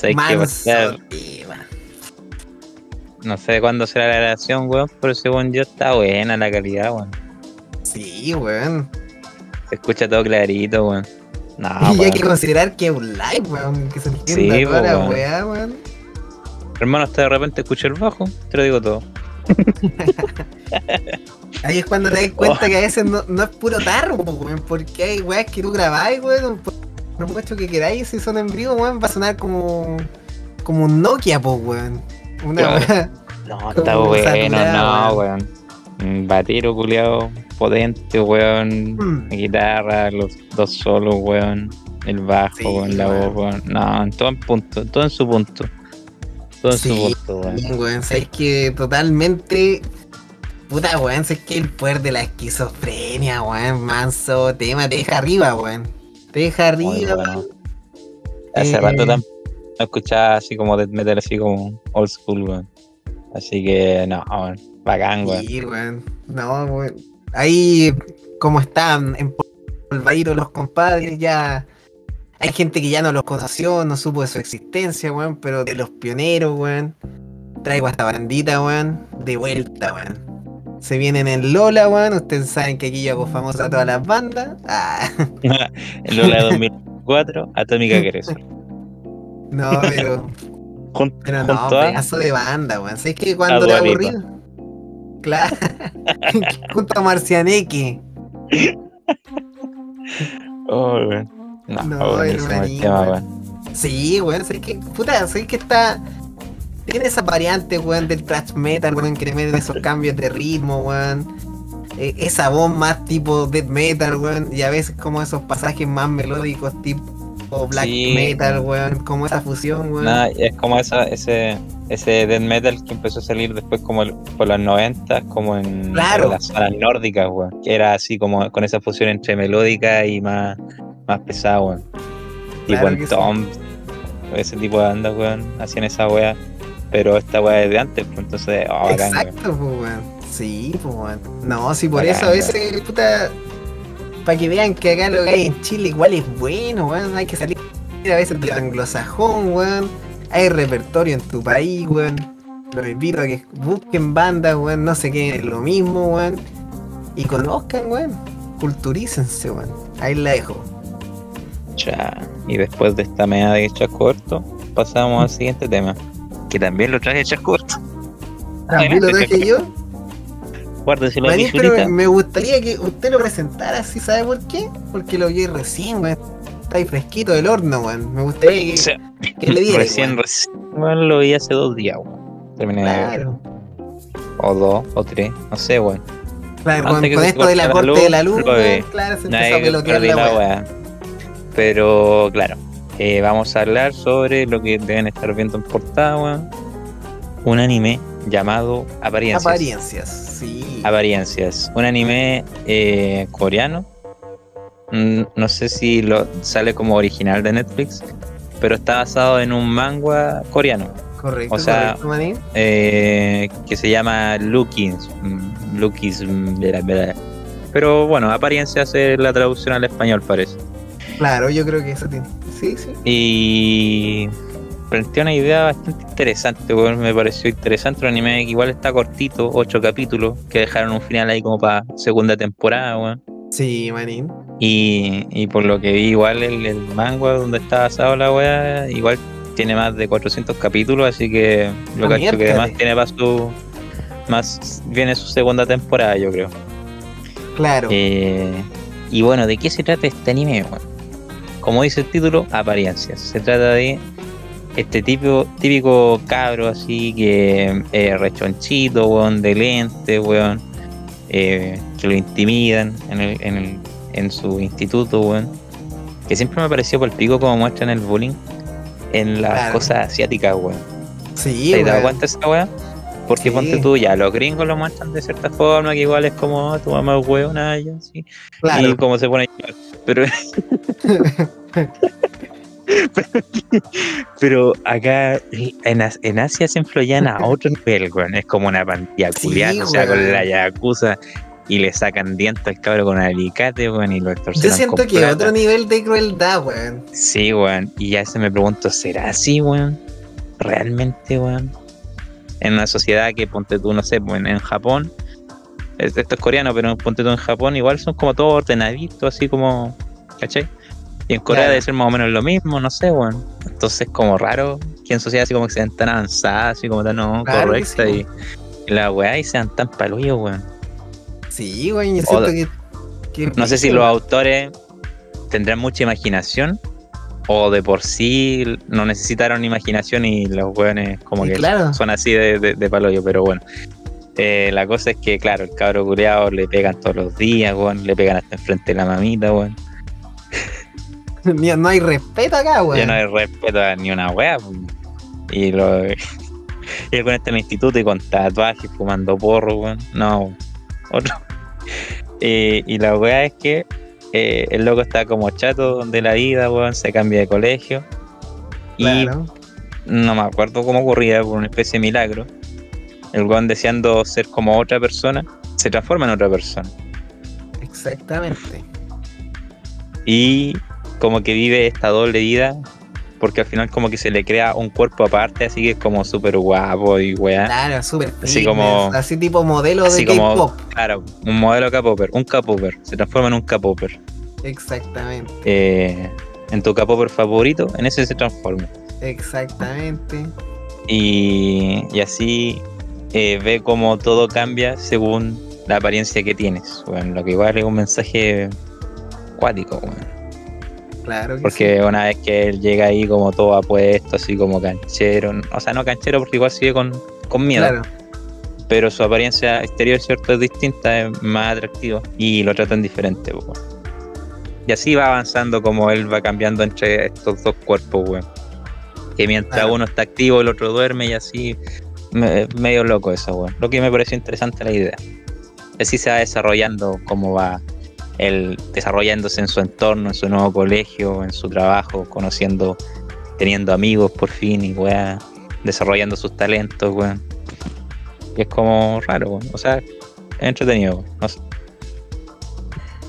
Sabes que va a Manso estar- tema. no sé cuándo será la grabación, weón, pero según yo está buena la calidad, weón. Sí, weón. Se escucha todo clarito, weón. No, [laughs] y hay que considerar que es un live, weón. Que se entienda Sí, toda la weón. weá, weón. Hermano, hasta de repente escucho el bajo, te lo digo todo. [laughs] Ahí es cuando te das [laughs] cuenta Oh. que a veces no, no es puro tarro, weón. Porque hay weas que tú grabáis, weón. Mucho que queráis, si son en vivo, weón, va a sonar como. como un Nokia, po, weón. Una Claro. No, está bueno, no, weón. Un batero culiado potente, weón. Mm. Guitarra, los dos solos, weón. El bajo, Sí, weón, la weón. voz, weón. No, en todo en punto, todo en su punto. Todo en Sí, su punto, weón. Bien, weón. Sabes que totalmente. Puta, weón. Sabes que el poder de la esquizofrenia, weón. Manso tema. Te deja arriba, weón. Te deja arriba, bueno. weón. Hace Eh, rato tam- no escuchaba así como death metal, así como old school, weón. Así que, no, weón. Bacán, weón. Sí, weón. No, weón. Ahí, como están en Polvairo los compadres, ya. Hay gente que ya no los conoció, no supo de su existencia, weón. Pero de los pioneros, weón. Traigo a esta bandita, weón. De vuelta, weón. Se vienen en Lola, weón. Ustedes saben que aquí yo hago famosa a todas las bandas. Ah, [laughs] Lola 2004, Atómica Creso. no, pero. [laughs] Jun- Pero no, junto a pedazo de banda, weón. ¿Sabes que cuando A te Dua Lipa. aburrido? Claro. [laughs] Junto a Marcianeque. Oh, weón. No, No, el tema, weón. Sí, weón, sé que, puta, sé que está. Tiene esa variante, weón, del thrash metal, weón, que le meten esos cambios de ritmo, weón. Eh, esa voz más tipo death metal, weón, y a veces como esos pasajes más melódicos tipo black Sí, metal, weón, como esa fusión, weón. Nada, es como esa, ese, ese death metal que empezó a salir después como el- por los 90, como en, Claro. en las zonas nórdicas, weón. Que era así como con esa fusión entre melódica y más, más pesada, weón. Tipo Claro en que sí. Tom, ese tipo de bandas, weón, hacían esa weá. Pero esta weá es de antes, pues entonces, oh, bacán. Exacto, pues, weón. Sí, pues, weón. No, sí, por Bacán, eso a veces, puta. Para que vean que acá lo que hay en Chile igual es bueno, weón. Hay que salir a veces del anglosajón, weón. Hay repertorio en tu país, weón. Los invito a que busquen bandas, weón. No se queden en lo mismo, weón. Y conozcan, weón. Culturícense, weón. Ahí la dejo. Ya. Y después de esta media de hechas corto, pasamos al siguiente tema. Que también lo traje hechas corto. También lo traje yo. Guárdeselo a mi Manín, pero me gustaría que usted lo presentara, ¿sí sabe por qué? Porque lo vi recién, weón. Está ahí fresquito del horno, weón. Me gustaría O que, sea, que le diera. recién, weón. recién, weón, lo vi hace dos días, weón. Terminé de. Claro. O dos, o tres, no sé, weón. Claro, Antes con, esto de la la corte de la luz, luz, weón, claro, se empezó a pelotear la la weá. Pero, claro, eh, vamos a hablar sobre lo que deben estar viendo en portada. Un anime llamado Apariencias. Apariencias, sí. Apariencias. Un anime eh, coreano. Mm, No sé si lo sale como original de Netflix, pero está basado en un manga coreano correcto, o sea, correcto, eh, que se llama bla, bla. Pero bueno, apariencias es la traducción al español, parece. Claro, yo creo que eso tiene. Sí, sí. Y plantea una idea bastante interesante, weón, me pareció interesante. Un anime que igual está cortito, ocho capítulos, que dejaron un final ahí como para segunda temporada, weón. Sí, manín. Y, y por lo que vi, igual el, el manga donde está basado la weá, igual tiene más de 400 capítulos, así que lo Ah, que miércoles. además tiene para su. Más viene su segunda temporada, yo creo. Claro. Eh, y bueno, ¿de qué se trata este anime? weón? Como dice el título, apariencias. Se trata de este tipo, típico cabro así que eh, rechonchito, weón, de lente, weón, eh, que lo intimidan en, el, en, el- en su instituto, weón. Que siempre me pareció por el pico como muestran el bullying en las Claro. cosas asiáticas, weón. sí, ¿Te weón. cuenta esa weá? Porque Sí. ponte tú ya, los gringos lo muestran de cierta forma, que igual es como, "Ah, tu mamá es y así. Claro. Y como se pone a llorar. Pero. [laughs] pero acá en, en Asia se influyen a otro nivel, weón. Es como una pantalla Sí, culiada, o sea, con la yakuza. y le sacan dientes al cabro con alicate, weón, y lo Yo extorsionan siento con que otro nivel de crueldad, weón. Sí, weón. Y ya se me pregunto, ¿será así, weón? ¿Realmente, weón? En una sociedad que, ponte tú, no sé, weón, en Japón, esto es coreano, pero ponte tú en Japón, igual son como todos ordenaditos, así como, ¿cachai? Y en Corea Claro. debe ser más o menos lo mismo, no sé, weón. Entonces, como raro que en sociedades así como que sean tan avanzadas, así como tan no, Claro correctas, sí, y, y la weá y sean tan palullos, weón. Sí, weón, yo siento que, que- No sé si los autores tendrán mucha imaginación o de por sí no necesitaron imaginación y los weones como Sí, que claro. son así de, de, de paloyo, pero bueno. Eh, la cosa es que, claro, el cabro culeado le pegan todos los días, weón, le pegan hasta enfrente de la mamita, weón. [laughs] No hay respeto acá, weón. Ya no hay respeto a ni una weón. Y lo [laughs] y weón está en el instituto y con tatuajes, fumando porro, weón. No, otro. [laughs] Eh, y la wea es que eh, el loco está como chato de la vida, weón, se cambia de colegio. Y no me acuerdo cómo ocurría, por una especie de milagro. El weón deseando ser como otra persona, se transforma en otra persona. Exactamente. Y como que vive esta doble vida, porque al final como que se le crea un cuerpo aparte, así que es como súper guapo y weá. Claro, súper Así como- Así tipo modelo Así de K-pop. claro, un modelo K-Popper, un K-Popper, se transforma en un K-Popper. Exactamente. Eh, en tu K-Popper favorito, en ese se transforma. Exactamente. Y, y así eh, ve cómo todo cambia según la apariencia que tienes. Bueno, lo que igual es un mensaje cuático, weón. Claro que Porque una vez que él llega ahí como todo apuesto, así como canchero, o sea, no canchero porque igual sigue con, con miedo, Claro. pero su apariencia exterior, cierto, es distinta, es más atractiva y lo tratan diferente, po. Y así va avanzando como él va cambiando entre estos dos cuerpos, weón. Que mientras Claro. uno está activo, el otro duerme y así, me- medio loco eso, weón. Lo que me pareció interesante la idea. Así se va desarrollando cómo va él desarrollándose en su entorno, en su nuevo colegio, en su trabajo, conociendo, teniendo amigos por fin y weá, desarrollando sus talentos, weón. Y es como raro, weón. O sea, es entretenido, weón. No sé.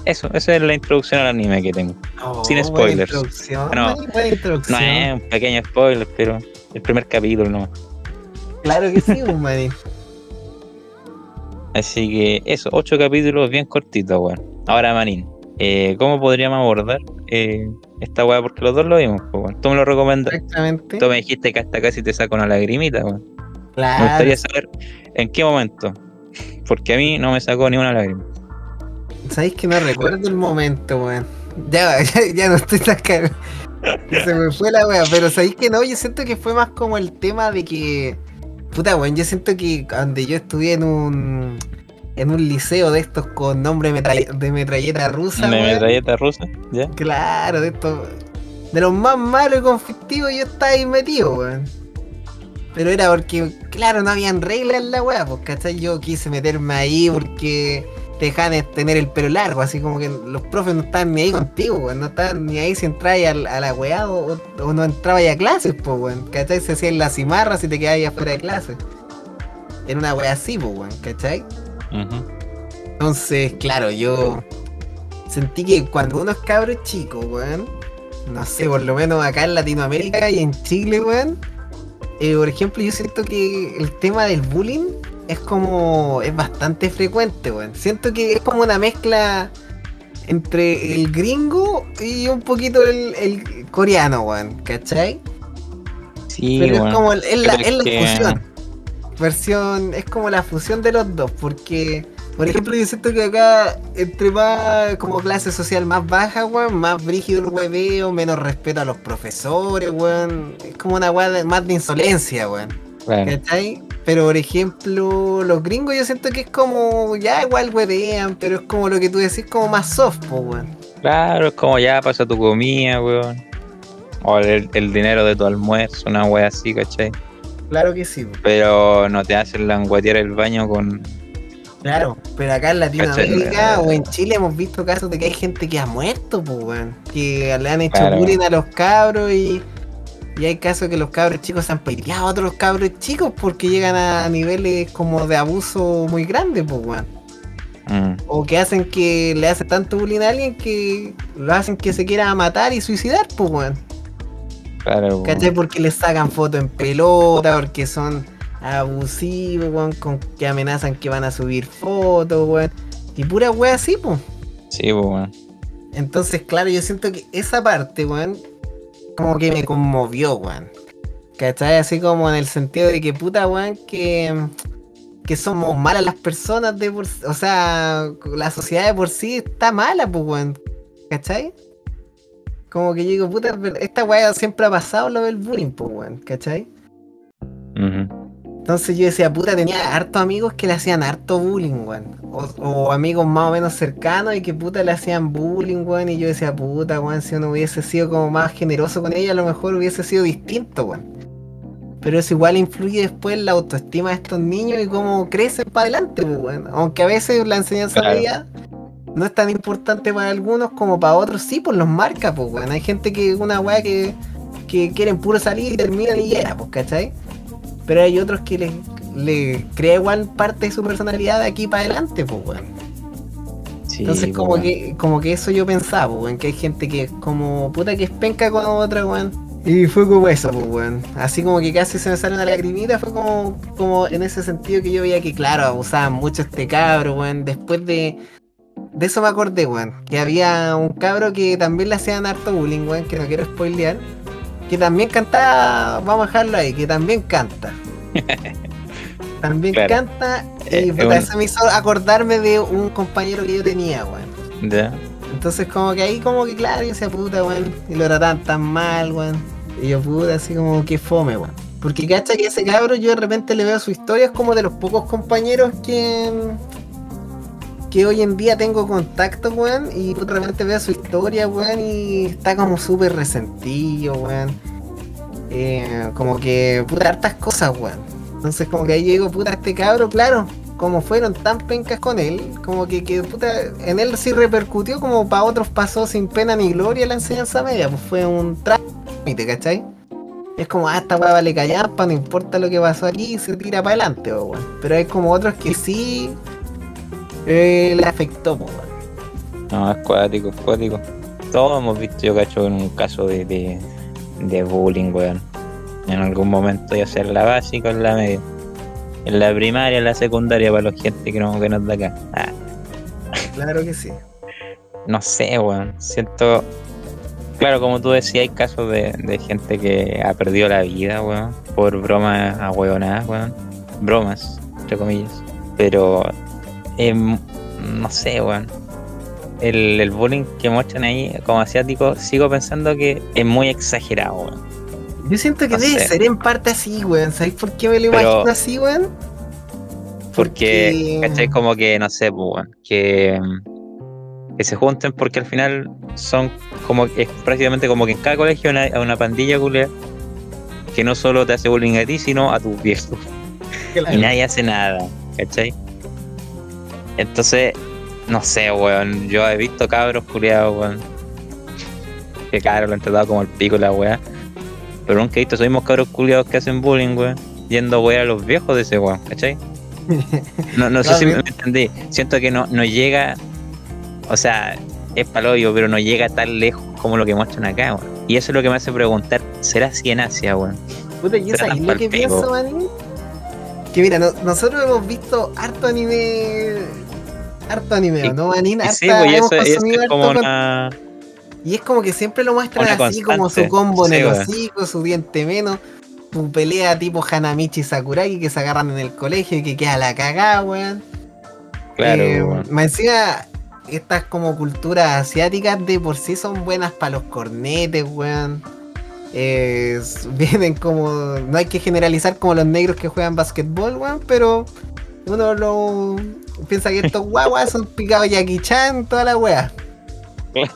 Eso, esa es la introducción al anime que tengo. Oh, Sin buena spoilers. introducción, Bueno, buena- buena No introducción. es un pequeño spoiler, pero el primer capítulo no. Claro que sí, un manín. Así que eso, ocho capítulos bien cortitos, weón. Ahora, Manín, eh, ¿cómo podríamos abordar eh, esta weá? Porque los dos lo vimos, pues, weón. Tú me lo recomendas. Exactamente. Tú me dijiste que hasta casi te saca una lagrimita, weón. Me Claro. gustaría saber en qué momento. Porque a mí no me sacó ni una lágrima. Sabéis que no recuerdo el momento, weón. Ya, [laughs] ya, ya no estoy tan caro. Se me fue la wea, pero sabéis que no, yo siento que fue más como el tema de que. Puta, weón, yo siento que donde yo estuve en un. En un liceo de estos con nombre de metralleta rusa. ¿De metralleta rusa? ¿Ya? Claro, de estos. De los más malos y conflictivos yo estaba ahí metido, weón. Pero era porque, claro, no habían reglas en la weá, pues, ¿cachai? Yo quise meterme ahí porque te dejaban de tener el pelo largo, así como que los profes no estaban ni ahí contigo, weón. No estaban ni ahí si entrabas al- a, la weá o, o no entrabas a clases, pues, weón. ¿Cachai? Se hacían las cimarras y te quedabas ahí afuera de clases. Era una weá así, pues, weón, ¿cachai? Ujú. Entonces, claro, yo sentí que cuando uno es cabro chico, weón, no sé, por lo menos acá en Latinoamérica y en Chile, weón, eh, por ejemplo, yo siento que el tema del bullying es como, es bastante frecuente, weón. Siento que es como una mezcla entre el gringo y un poquito el, el coreano, weón, ¿cachai? Sí, Pero es como el- es la, es la que- fusión. Versión, es como la fusión de los dos, porque, por ejemplo, yo siento que acá, entre más como clase social más baja, weón, más brígido el hueveo, menos respeto a los profesores, weón. Es como una weá más de insolencia, weón. Claro. ¿Cachai? Pero por ejemplo, los gringos yo siento que es como, ya igual huevean, pero es como lo que tú decís, como más soft, po, weón. Claro, es como ya pasa tu comida, weón. O el, el dinero de tu almuerzo, una wea así, ¿cachai? Claro que sí, po. Pero no te hacen languetear el baño con. Claro, pero acá en Latinoamérica ¿Cachai? o en Chile hemos visto casos de que hay gente que ha muerto, pues, weón. Que le han hecho Claro. bullying a los cabros y, y hay casos que los cabros chicos se han peleado a otros cabros chicos porque llegan a niveles como de abuso muy grandes, pues, weón. Mm, O que hacen que le hace tanto bullying a alguien que lo hacen que se quiera matar y suicidar, pues, weón. claro, weón. ¿Cachai? Porque les sacan fotos en pelota, porque son abusivos, weón, con que amenazan que van a subir fotos, weón. Y pura wea así, pues. Sí, pues, weón. Entonces, claro, yo siento que esa parte, weón, como que me conmovió, weón. ¿Cachai? Así como en el sentido de que puta, weón, que, que somos malas las personas de por O sea, la sociedad de por sí está mala, pues, weón. ¿Cachai? Como que yo digo, puta, esta weá siempre ha pasado lo del bullying, pues, weón. ¿Cachai? Ujú. Entonces yo decía, puta, tenía hartos amigos que le hacían harto bullying, weón. O, o amigos más o menos cercanos y que puta le hacían bullying, weón. Y yo decía, puta, weón, si uno hubiese sido como más generoso con ella, a lo mejor hubiese sido distinto, weón. Pero eso igual influye después en la autoestima de estos niños y cómo crecen para adelante, pues, weón. Aunque a veces la enseñanza Claro. media no es tan importante para algunos como para otros, sí, pues los marca, pues, weón. Hay gente que una weá que, que quieren puro salir y terminan y ya, pues, ¿cachai? Pero hay otros que le, le crea igual parte de su personalidad de aquí para adelante, pues, weón. Sí, Entonces, como que, como que eso yo pensaba, weón, que hay gente que es como puta que es penca con otra, weón. Y fue como eso, pues, weón. Así como que casi se me sale una lagrimita, fue como, como en ese sentido que yo veía que, claro, abusaban mucho este cabro, weón. Después de, de eso me acordé, weón. Que había un cabro que también le hacían harto bullying, weón, que no quiero spoilear. Que también cantaba, vamos a dejarlo ahí, que también canta. [laughs] También Claro. canta y Eh, un- eso me hizo acordarme de un compañero que yo tenía, weón. Ya. Entonces como que ahí como que claro, yo decía puta, weón, y lo trataban tan mal, weón. Y yo puta, así como que fome, weón. Porque cacha que ese cabro yo de repente le veo su historia, es como de los pocos compañeros que que hoy en día tengo contacto, weón, y de repente veo su historia, weón, y está como súper resentido, weón. Eh, como que, puta, hartas cosas, weón. Entonces como que ahí digo, puta, este cabro, claro, como fueron tan pencas con él, como que, que puta, en él sí repercutió, como para otros pasó sin pena ni gloria la enseñanza media, pues fue un trámite, ¿cachai? Es como, ah, esta weá vale callampa, no importa lo que pasó aquí, se tira para adelante, weón. Pero hay como otros que sí eh, le afectó, po. No, es cuático, es cuático. Todos hemos visto, yo cacho, en un caso de, de, de bullying, weón. En algún momento, ya sea en la básica o en la media. En la primaria, en la secundaria, para la gente que no, que no es de acá. Ah, Claro que sí. no sé, weón. Siento. Claro, como tú decías, hay casos de, de gente que ha perdido la vida, weón. Por bromas ahueonadas, weón. Bromas, entre comillas. Pero. Em, no sé, weón. El, el bullying que muestran ahí como asiático, sigo pensando que es muy exagerado, weón. Yo siento que No debe sé. ser en parte así, weón. ¿Sabéis por qué me lo Pero- imagino así, weón? Porque, ¿cachai? Como que, no sé, pues, weón, que, que se junten porque al final son como, es prácticamente como que en cada colegio hay una, una pandilla culea que no solo te hace bullying a ti, sino a tus viejos. Y nadie hace nada, ¿cachai? Entonces, no sé, weón, yo he visto cabros culiados, weón, que cabros lo han tratado como el pico la weá, pero nunca he visto esos mismos cabros culiados que hacen bullying, weón, yendo wear a los viejos de ese weón, ¿cachai? [laughs] No, no sé si me entendí, siento que no, no llega, o sea, es palollo, pero no llega tan lejos como lo que muestran acá, weón. Y eso es lo que me hace preguntar, ¿será así en Asia, weón? Puta, yo tan lo que pienso, manín. Que mira, no- nosotros hemos visto harto anime. Harto anime, Y- ¿no? Y Harta- sí, pues y hemos eso, consumido harto como con- una... Y es como que siempre lo muestran así, como su combo en sí, el weón. hocico, su diente menos, su pelea tipo Hanamichi y Sakuragi que se agarran en el colegio y que queda la cagada, weón. Claro, Eh. Más encima, estas como culturas asiáticas de por sí son buenas para los cornetes, weón. Eh, [laughs] vienen como. No hay que generalizar como los negros que juegan basquetbol, weón, pero uno lo piensa que estos [laughs] guaguas son picados Jackie Chan, toda la wea. [laughs]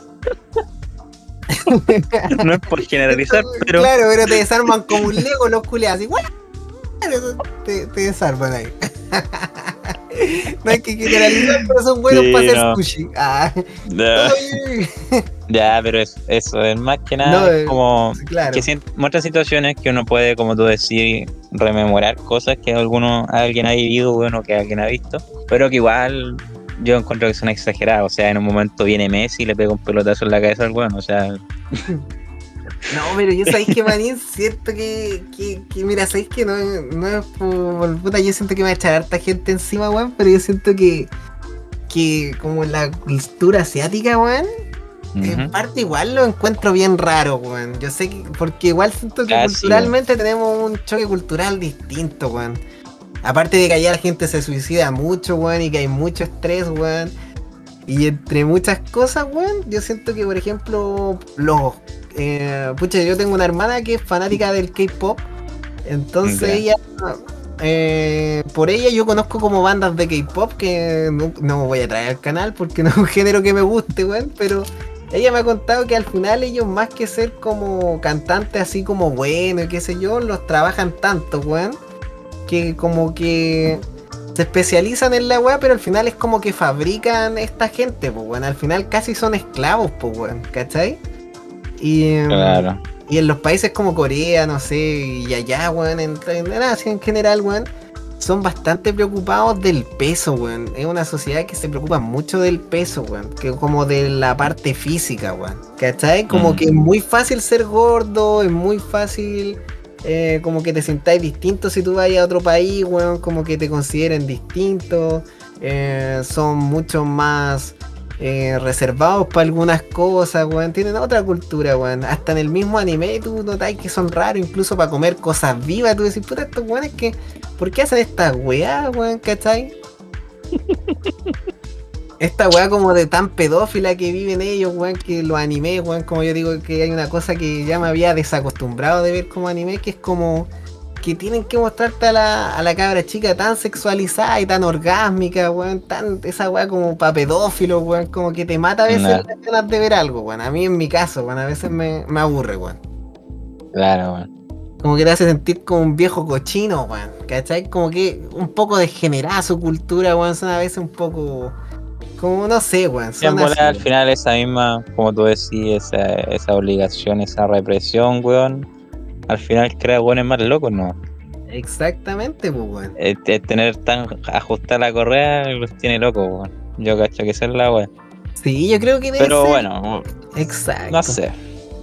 No es por generalizar, pero... Claro, pero te desarman como un lego los culeados te, te desarman ahí. No hay que generalizar, pero son buenos Sí, para hacer no. sushi. Ah, oye. ya, pero es- eso es más que nada No, es eh, como claro. que muestran situaciones que uno puede, como tú decís, rememorar cosas que alguno, alguien ha vivido, bueno, que alguien ha visto, pero que igual yo encuentro que son exagerados. O sea, en un momento viene Messi y le pega un pelotazo en la cabeza al weón. O sea, [laughs] No, pero yo sabéis que manín siento que, que, que mira, sabéis que no, no es por puta, yo siento que me va a echar harta gente encima, weón, pero yo siento que, que como la cultura asiática, weón, en ujú. parte igual lo encuentro bien raro, weón. Yo sé que, porque igual siento que culturalmente tenemos un choque cultural distinto, weón. Aparte de que allá la gente se suicida mucho, weón, y que hay mucho estrés, weón. Y entre muchas cosas, weón, yo siento que, por ejemplo, los... eh, pucha, yo tengo una hermana que es fanática del K-Pop. Entonces ella... eh, por ella yo conozco como bandas de K-Pop que no, no voy a traer al canal porque [laughs] no es un género que me guste, weón, pero ella me ha contado que al final ellos más que ser como cantantes así como bueno y qué sé yo, los trabajan tanto, weón, que como que se especializan en la weá, pero al final es como que fabrican esta gente, pues weón, al final casi son esclavos, pues weón, ¿cachai? Y, em, claro. y en los países como Corea, no sé, y allá, weón, en, en Asia en general, weón, son bastante preocupados del peso, weón. Es una sociedad que se preocupa mucho del peso, weón. Que como de la parte física, weón. ¿Cachai? Como Mm. que es muy fácil ser gordo, es muy fácil eh, como que te sintáis distinto si tú vas a otro país, weón. Como que te consideren distinto. eh, son mucho más eh, reservados para algunas cosas, weón. Tienen otra cultura, weón. Hasta en el mismo anime tú notáis que son raros, incluso para comer cosas vivas. Tú decís, puta, estos weones que. ¿Por qué hacen estas weas, weón? ¿Cachai? [laughs] Esta weá como de tan pedófila que viven ellos, weón, que los animes, weón, como yo digo que hay una cosa que ya me había desacostumbrado de ver como anime, que es como que tienen que mostrarte a la, a la cabra chica tan sexualizada y tan orgásmica, weón, tan esa weá como pa' pedófilo, weón, como que te mata a veces las ganas de ver algo, weón. A mí en mi caso, weón, a veces me, me aburre, weón. Claro, weón. Como que te hace sentir como un viejo cochino, weón. ¿Cachai? Como que un poco degenerada su cultura, weón. Son a veces un poco. Como no sé, weón. Son así, al final esa misma, como tú decís, esa, esa obligación, esa represión, weón, al final crea weones más locos, ¿no? Exactamente, pues, weón. El, el tener tan ajustada la correa los tiene locos, weón. Yo cacho que esa es la weón. Sí, yo creo que debe Pero ser- bueno, Exacto. no sé.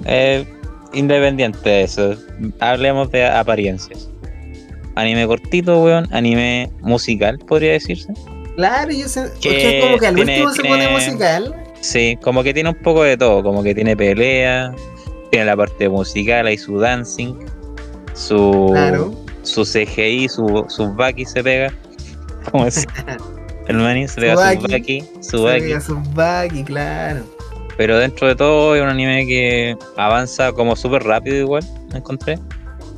Eh, independiente de eso, hablemos de apariencias. Anime cortito, weón. Anime musical, podría decirse. Claro, yo sé. Que como que al tiene- último se pone musical. Sí, como que tiene un poco de todo, como que tiene pelea, tiene la parte musical, hay su dancing, su, Claro. su CGI, su, su Baki se pega. [laughs] ¿Cómo es? [laughs] El maní se pega su Baki. Baki, su Se Baki. pega sus Baki, claro. Pero dentro de todo es un anime que avanza como súper rápido igual, me encontré.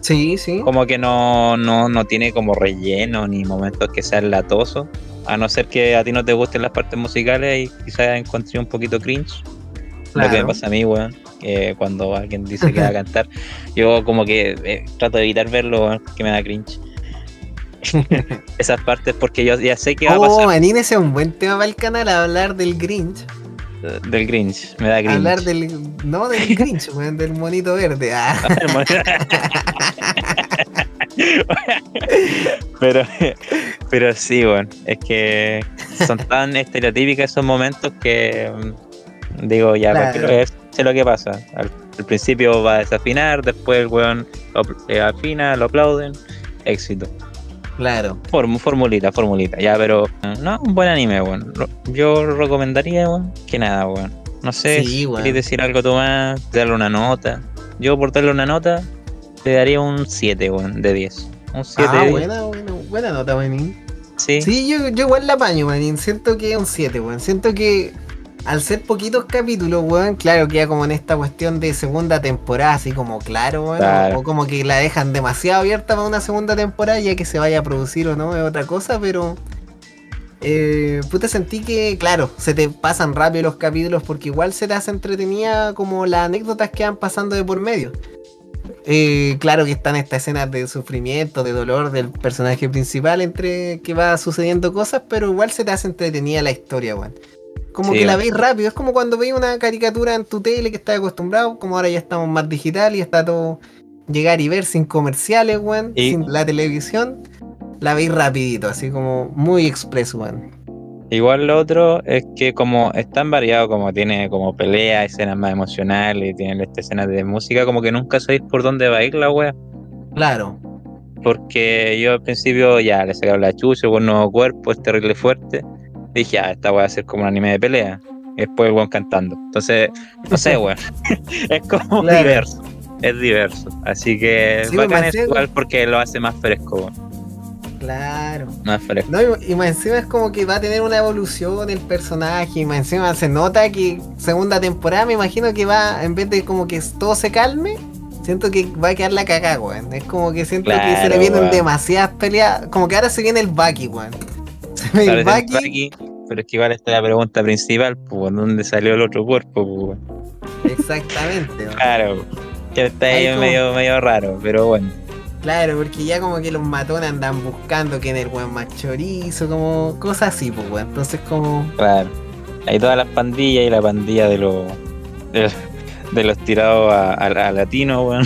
Sí, sí. Como que no, no, no tiene como relleno ni momentos que sean latosos. A no ser que a ti no te gusten las partes musicales y quizás encontré un poquito cringe. Lo que me pasa a mí, weón, que cuando alguien dice que va a [laughs] cantar, yo como que eh, trato de evitar verlo, que me da cringe. [laughs] Esas partes porque yo ya sé que va a Oh, pasar Manín, ese es un buen tema para el canal, hablar del Grinch. eh, del Grinch, me da cringe. Hablar del. No del [laughs] Grinch, del monito verde. Ah. pero, pero sí, bueno, es que son tan estereotípicos esos momentos que mm, digo, ya, Claro. cualquiera vez sé lo que pasa. Al, al principio va a desafinar, después el weón lo eh, afina, lo aplauden, éxito. Claro. Form- formulita, formulita, ya, pero mm, no, un buen anime, weón. Yo recomendaría, weón, que nada, weón. No sé Sí, si querés decir algo tú más, darle una nota. Yo por darle una nota, le daría un 7, weón, de 10. Un 7 Ah, de 10. buena, buena, buena nota, Manín. Sí. Sí, yo, yo igual la apaño, Manín. Siento que es un 7, weón. Siento que al ser poquitos capítulos, weón, claro, queda como en esta cuestión de segunda temporada, así como claro, weón. Claro. O como que la dejan demasiado abierta para una segunda temporada, ya que se vaya a producir o no, es otra cosa, pero. Eh, puta, sentí que, claro, se te pasan rápido los capítulos porque igual se te hace entretenida como las anécdotas que van pasando de por medio. Eh, claro que están estas escenas de sufrimiento, de dolor del personaje principal entre que va sucediendo cosas, pero igual se te hace entretenida la historia, weón. Como Sí, que la veis rápido, es como cuando veis una caricatura en tu tele que estás acostumbrado, como ahora ya estamos más digital y está todo llegar y ver sin comerciales, weón, Y- sin la televisión, la veis rapidito, así como muy express, weón. Igual lo otro es que como es tan variado, como tiene como pelea, escenas más emocionales, tiene esta escenas de música, como que nunca sabéis por dónde va a ir la wea. Claro. Porque yo al principio ya le sacaron la chucha, nuevo cuerpo, es terrible fuerte. Dije, ah, esta wea a ser como un anime de pelea. Y después el weón cantando. Entonces, no sé, weón. [laughs] es como Claro. diverso. Es diverso. Así que Sí, bacán me es igual porque lo hace más fresco, weón. Claro. Más fresco. No, y, y más encima es como que va a tener una evolución el personaje. Y más encima se nota que segunda temporada me imagino que va, en vez de como que todo se calme, siento que va a quedar la cagada, weón. Es como que siento que se le vienen weón. demasiadas peleas. Como que ahora se viene el Baki, weón. [laughs] Baki. Pero es que igual está la pregunta principal, pues, ¿dónde salió el otro cuerpo? Pues? Exactamente. Claro, que está ahí Ahí como- medio, medio raro, pero bueno. Claro, porque ya como que los matones andan buscando quién es el weón más chorizo, como cosas así, pues, weón. Entonces, como. Claro. Hay todas las pandillas y la pandilla de los de, de los tirados a, a, a latinos, weón.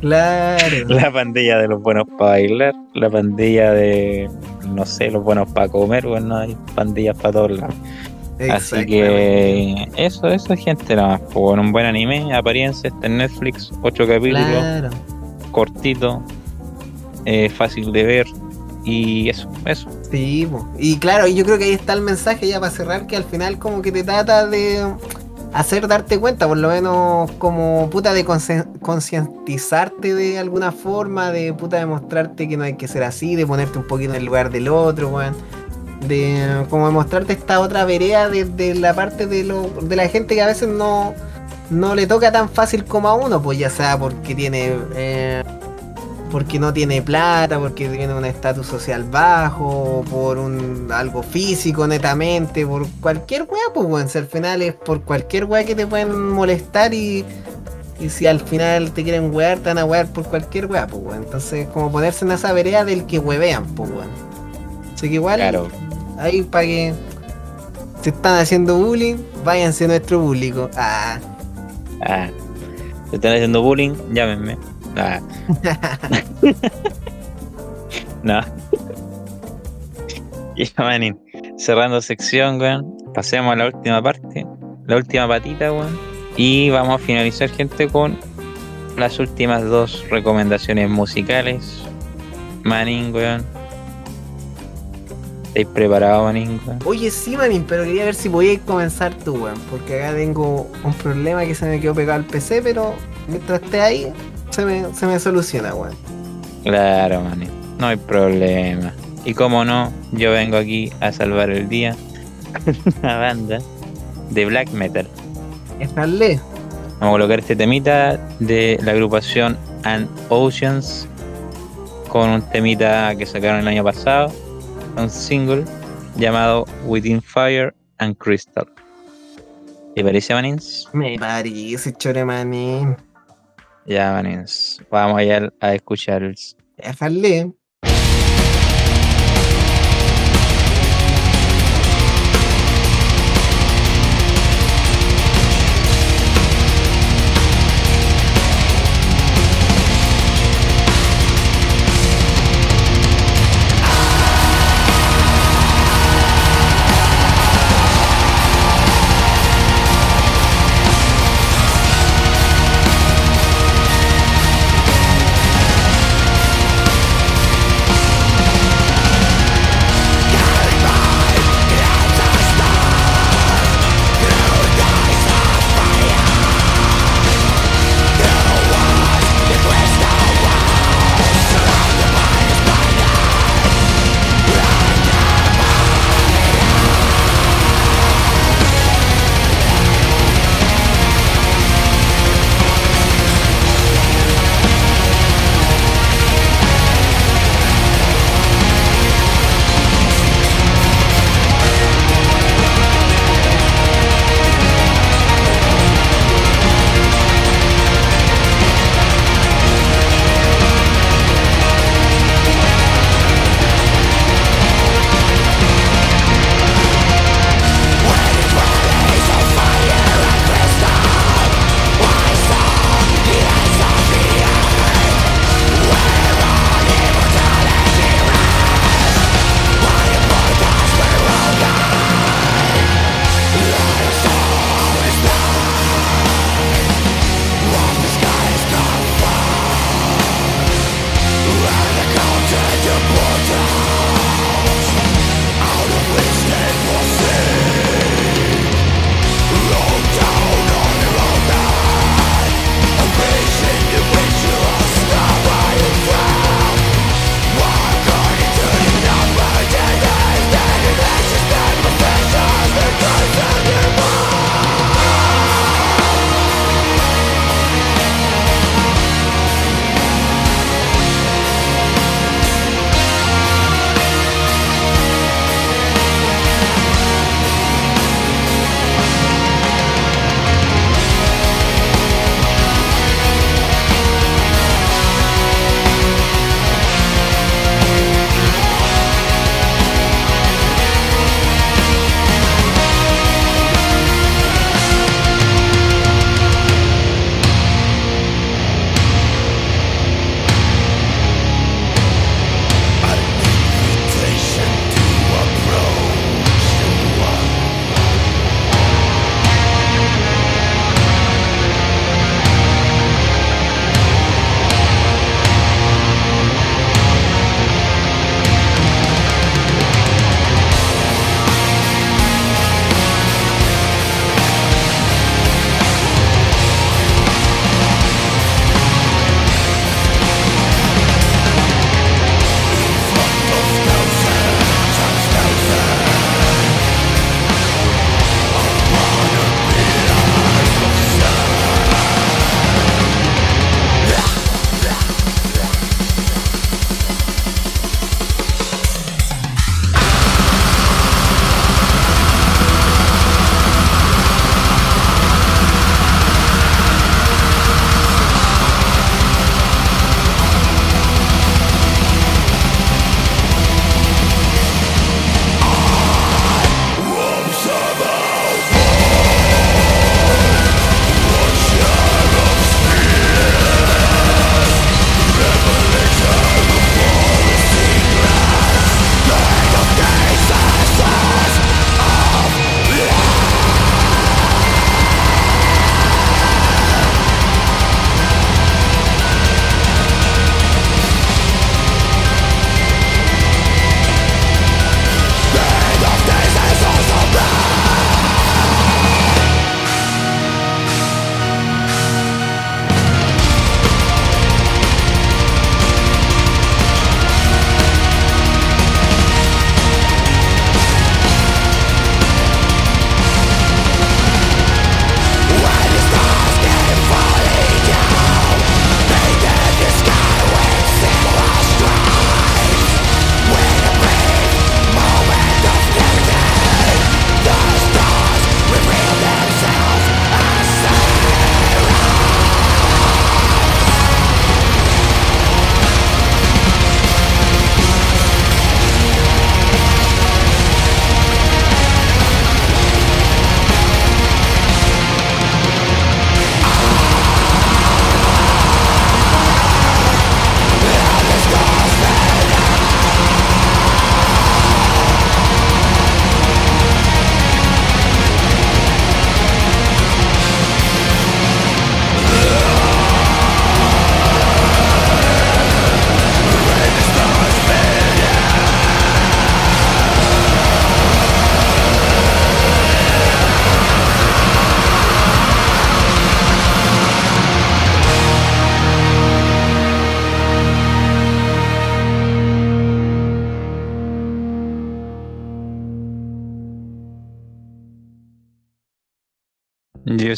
Claro. [laughs] La pandilla de los buenos para bailar, la pandilla de no sé, los buenos para comer, weón, no hay pandillas para todos lados. Así que eso, eso es gente nada más. Pues, un buen anime, apariencia, está en Netflix, ocho capítulos, Claro. cortito, eh, fácil de ver y eso, eso. Sí, y claro, y yo creo que ahí está el mensaje ya para cerrar, que al final como que te trata de hacer darte cuenta, por lo menos como puta de concientizarte de alguna forma, de puta de mostrarte que no hay que ser así, de ponerte un poquito en el lugar del otro, weón. De como de mostrarte esta otra vereda desde la parte de, lo, de la gente que a veces no, no le toca tan fácil como a uno, pues ya sea porque tiene... eh, porque no tiene plata, porque tiene un estatus social bajo, por un algo físico netamente, por cualquier weá, pues weón, si al final es por cualquier weá que te pueden molestar y, y si al final te quieren wear, te van a wear por cualquier weá, pues weón. Entonces como ponerse en esa vereda del que huevean, pues weón. Así que igual Claro. ahí para que si están haciendo bullying, váyanse a nuestro público. Ah, Ah, si están haciendo bullying, llámenme. Ah. [laughs] no. Y [laughs] ya, manín, cerrando sección, weón. Pasemos a la última parte, la última patita, weón. Y vamos a finalizar, gente, con las últimas dos recomendaciones musicales. Manín, weón. ¿Estáis preparados, Manín, weón? Oye, sí, manín, pero quería ver si podíais comenzar tú, weón. Porque acá tengo un problema que se me quedó pegado al PC, pero mientras esté ahí, se me, se me soluciona, weón. Claro, manín. No hay problema. Y como no, yo vengo aquí a salvar el día con [laughs] una banda de black metal. Estarle. Vamos a colocar este temita de la agrupación And Oceans con un temita que sacaron el año pasado, un single llamado Within Fire and Crystal. ¿Te parece, Manins? Me parece, chore, manín. Ya, Manins. Vamos allá a escuchar Estarle.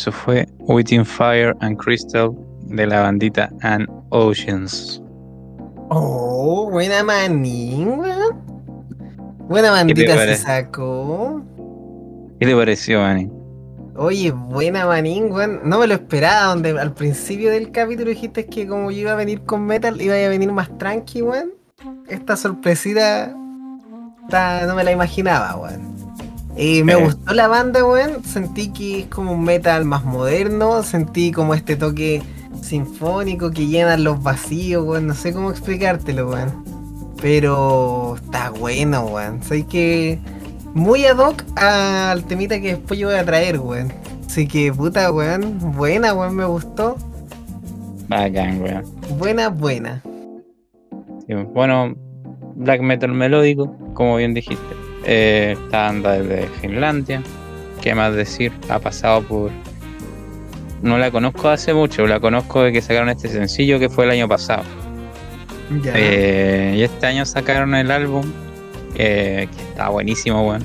Eso fue Within Fire and Crystal de la bandita And Oceans. Oh, buena manín. Buena bandita se sacó. ¿Qué te pareció, Manny? Oye, buena manín, weón. No me lo esperaba, donde al principio del capítulo dijiste que como yo iba a venir con metal, iba a venir más tranqui, weón. Esta sorpresita no me la imaginaba, weón. Y me Eh. gustó la banda, weón. Sentí que es como un metal más moderno. Sentí como este toque sinfónico que llena los vacíos, weón. No sé cómo explicártelo, weón. Pero está bueno, weón. Sé que muy ad hoc al temita que después yo voy a traer, weón. Así que puta, weón. Buena, weón, me gustó. Bacán, weón. Buena, buena. Sí, Bueno, black metal melódico, como bien dijiste. Eh, esta banda desde Finlandia. ¿Qué más decir? Ha pasado por. No la conozco hace mucho, la conozco de que sacaron este sencillo que fue el año pasado. Ya. Eh, y este año sacaron el álbum, eh, que está buenísimo, weón.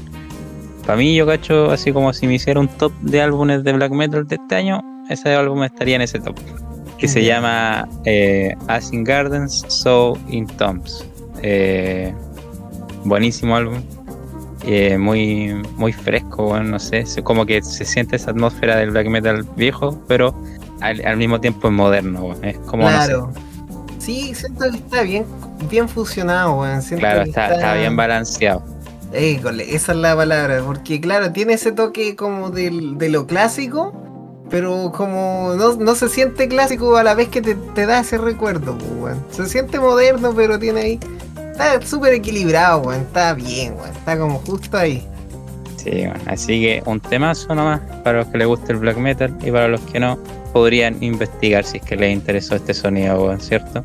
Para mí, yo cacho, así como si me hiciera un top de álbumes de black metal de este año, ese álbum estaría en ese top. Que se llama eh, As in Gardens, So in Tombs. Buenísimo álbum. Eh, muy, muy fresco, weón, no sé. Como que se siente esa atmósfera del black metal viejo, pero al, al mismo tiempo es moderno. Es como, no sé, claro. Sí, siento que está bien, bien fusionado. Siento Claro, que está, está bien balanceado. École, esa es la palabra, porque claro, tiene ese toque como del- de lo clásico, pero como no, no se siente clásico a la vez que te, te da ese recuerdo, pues. Se siente moderno, pero tiene ahí. Está súper equilibrado, weón. Está bien, weón. Está como justo ahí. Sí, bueno, así que un temazo nomás para los que les guste el black metal y para los que no podrían investigar si es que les interesó este sonido, weón, ¿cierto?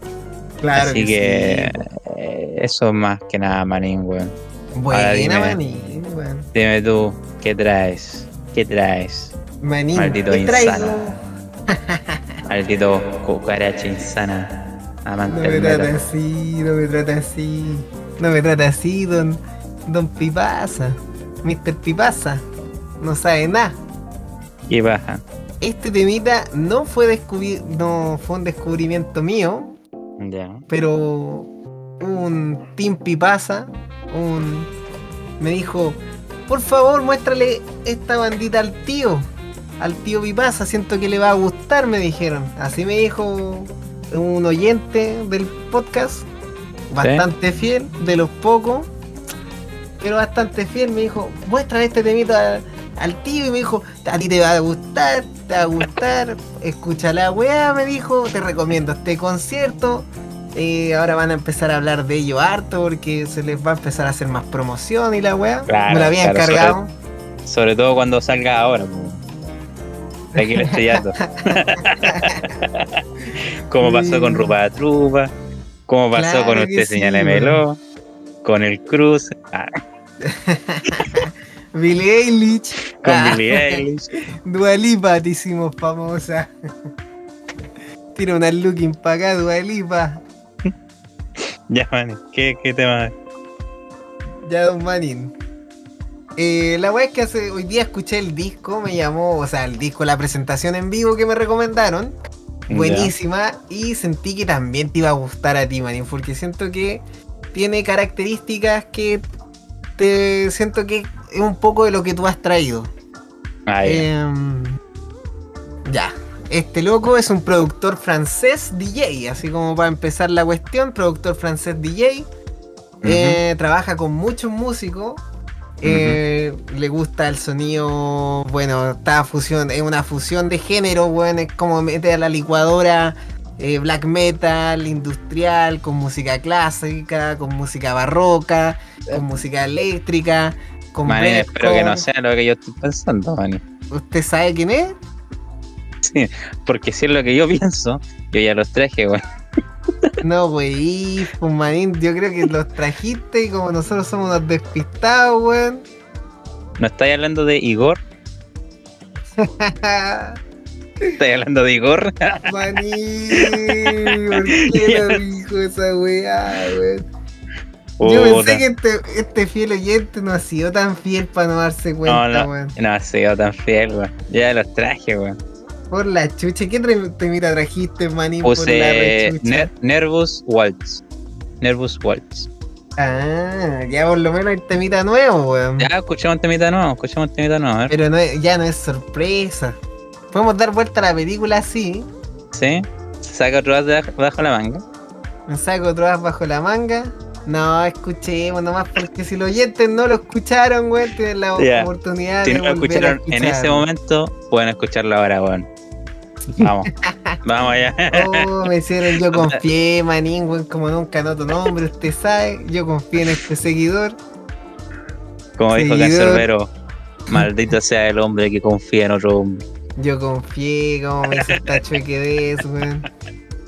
Claro. así que, eh, eso es más que nada, manín, weón. sí. Buena, dime. manín, weón. Dime tú, ¿qué traes? ¿Qué traes? Manín, Maldito ¿qué. [laughs] Maldito cucaracha insana. No me trata así, no me trata así. No me trata así, don, don Pipasa. Mr. Pipasa. No sabe nada. Y baja. Este temita no fue, descubri- no fue un descubrimiento mío, Ya. pero un Team Pipasa, un, me dijo, por favor muéstrale esta bandita al tío, al tío Pipasa, siento que le va a gustar, me dijeron. Así me dijo un oyente del podcast, bastante fiel, de los pocos, pero bastante fiel, me dijo, muéstrale este temita al, al tío y me dijo, a ti te va a gustar, te va a gustar, escucha la weá, me dijo, te recomiendo este concierto. Eh, ahora van a empezar a hablar de ello harto porque se les va a empezar a hacer más promoción y la weá. Claro, me la habían claro, cargado. Sobre todo cuando salga ahora. [laughs] Aquí el estrellato. [laughs] como pasó con Rupa Trupa, como pasó Claro con Usted sí, Señálemelo, con el Cruz, ah, [laughs] Billie Eilish. con Ah, Billie Eilish. [laughs] Dua Lipa te hicimos famosa. [laughs] Tira una looking pa' acá, Dua Lipa. Ya, man, ¿qué, qué tema? Ya, Don Manin. Eh, la weá es que hace, hoy día escuché el disco, me llamó, o sea, el disco, la presentación en vivo que me recomendaron. Buenísima. Y sentí que también te iba a gustar a ti, Manin, porque siento que tiene características que te siento que es un poco de lo que tú has traído. Ah, ya. Em, ya. Este loco es un productor francés DJ, así como para empezar la cuestión, productor francés DJ. Eh, trabaja con muchos músicos. Eh, Le gusta el sonido, bueno, está fusión, es una fusión de género, bueno, es como meter a la licuadora eh, black metal, industrial, con música clásica, con música barroca, con música eléctrica, con espero que no sea lo que yo estoy pensando, Manín. ¿Usted sabe quién es? Sí, porque si es lo que yo [laughs] pienso, yo ya los traje, weón. No, güey, pues manín, yo creo que los trajiste y como nosotros somos unos despistados, weón. ¿No estáis hablando de Igor? ¿Estáis hablando de Igor? [laughs] manín, ¿por qué no dijo esa weá, weón? Yo pensé que este, este fiel oyente no ha sido tan fiel para no darse No, cuenta, no, weón. no ha sido tan fiel, weón. Ya los traje, weón. Por la chucha, ¿qué temita trajiste, la Puse? Ner- Nervous Waltz. Nervous Waltz. Ah, ya por lo menos hay temita nuevo, weón. Ya, escuchamos temita nuevo, escuchamos temita nuevo, a ver. Pero no ya no es sorpresa. Podemos dar vuelta a la película así. ¿Sí? Se saca otro as bajo, la manga. Me saco otro as bajo la manga. No, escuchemos nomás porque si los oyentes no lo escucharon, weón, tienen la Ya. oportunidad Si de no lo escucharon en ese momento, pueden escucharlo ahora, weón. Vamos. [laughs] Vamos allá. Oh, me hicieron, yo [laughs] confié, manín, como nunca no tu nombre, usted sabe. Yo confié en este seguidor. Como dijo Seguidor. Cancerbero, maldito sea el hombre que confía en otro hombre. Yo confié, como me hizo esta chueque de eso, weón.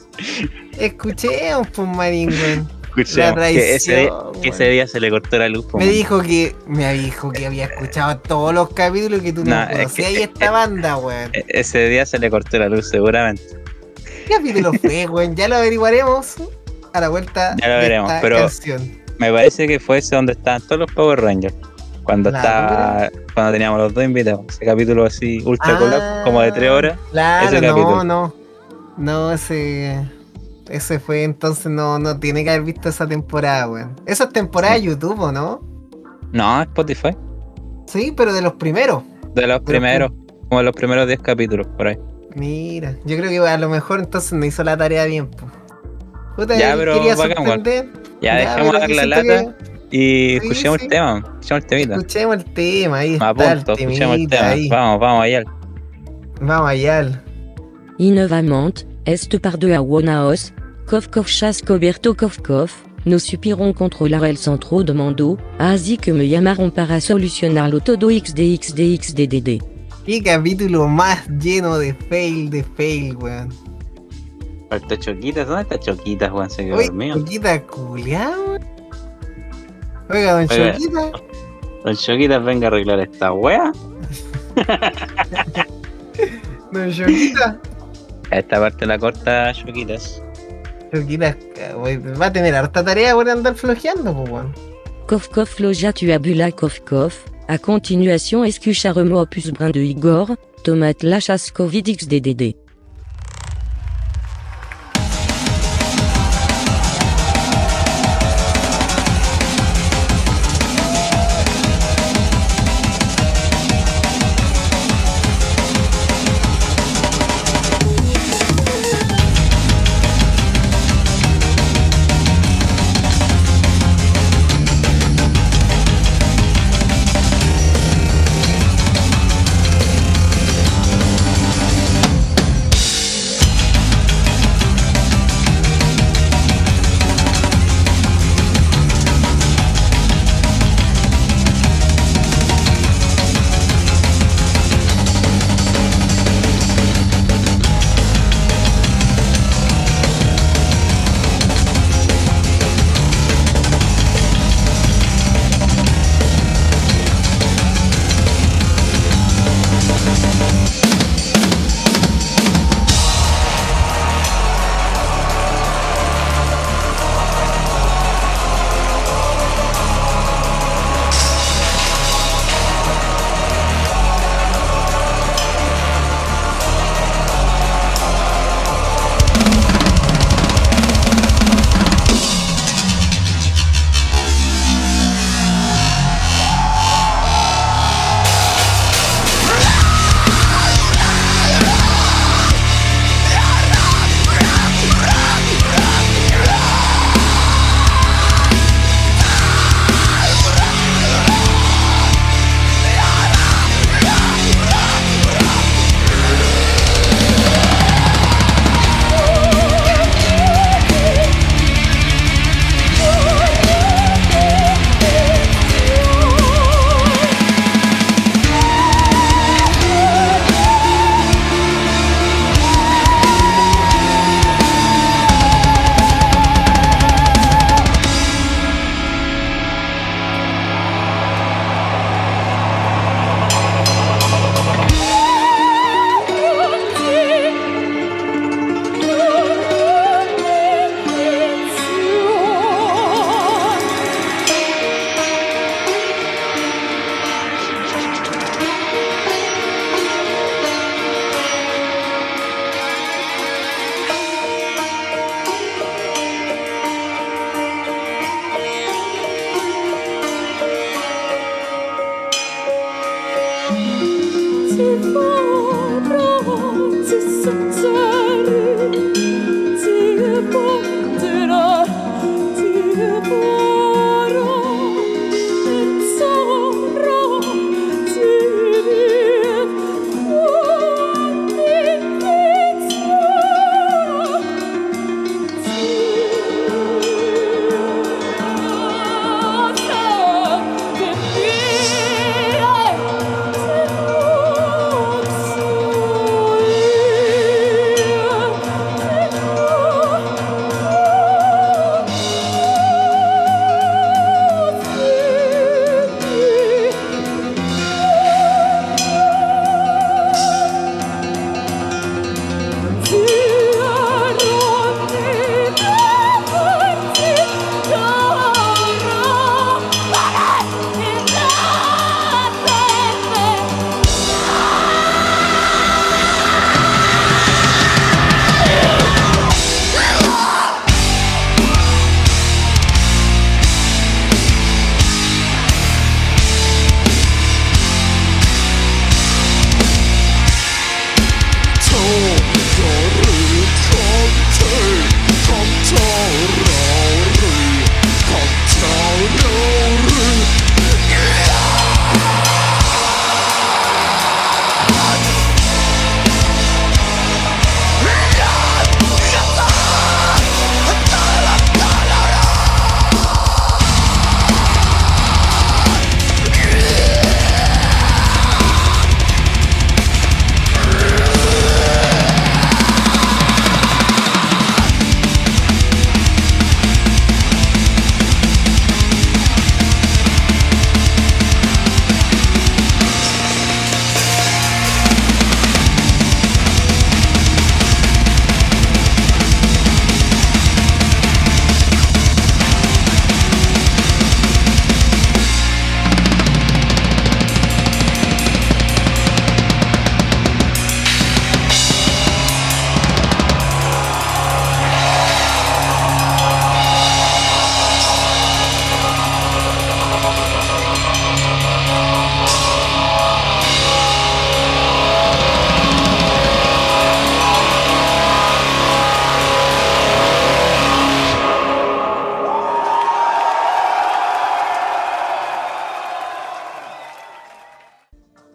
[laughs] Escuchemos, pues, manín, weón. La que ese, día, traición, que ese día se le cortó la luz. Me man. dijo que me dijo que había escuchado todos los capítulos que tú no es conocías que- y esta banda, weón. E- Ese día se le cortó la luz, seguramente. ¿Qué capítulo fue, [laughs] weón? Ya lo averiguaremos a la vuelta Ya lo de veremos, esta pero- canción. Me parece que fue ese donde estaban todos los Power Rangers. Cuando La estaba, cuando teníamos los dos invitados. Ese capítulo así, ultra Ah, collab, como de tres horas. Claro, ese no, no. No, ese. Ese fue entonces, no, no tiene que haber visto esa temporada, weón. Esa es temporada de YouTube, ¿o no? No, Spotify. Sí, pero de los primeros. De los primeros, como de los primeros 10 capítulos, por ahí. Mira, yo creo que a lo mejor entonces no hizo la tarea bien. Puta, Ya, pero quería bacán, weón. sorprender. Ya, dejemos dar la lata y Sí, escuchemos sí. el tema. Escuchemos el temita. Escuchemos el tema, ahí Me está apunto, el escuchemos el tema. ahí. Vamos, vamos allá. Vamos allá. Innovamment, est par de Awonaos, Kovkov chasse Coberto Kovkov, nos supirons controlar el centro de mando, así que me llamaron para solucionarlo todo xdxdxddd. Qué capítulo más lleno de fail, de fail, weón. Falta Choquitas, ¿dónde está Choquitas, Juan? Se quedó dormido. Choquita culiao, weón. Oiga, don Oiga. Choquita. Don Choquitas, venga a arreglar esta wea. [laughs] Don Choquita. A esta parte la corta Choquitas. Choquita wey, va a tener harta tarea por andar flojeando, pues, weón. Kovkov loja tu abula Kovkov, à continuation escucharemo opus brin de Igor, tomate la chasse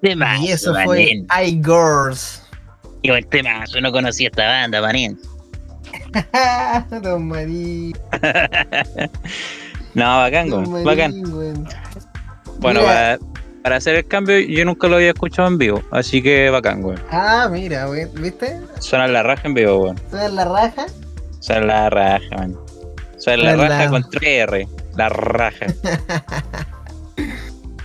Temazo, Y eso fue manín. iGirls. Y el temazo, no conocía esta banda, manín. [laughs] Don Marín. [laughs] No, bacán, Don bacán. Marín. Bueno, para, para hacer el cambio, yo nunca lo había escuchado en vivo, así que bacán, weón. Ah, mira, weón. ¿Viste? Suena la raja en vivo, weón. ¿Sabes la raja? Suena la raja, man. Suena la Suena raja la- con 3R. La raja. [laughs]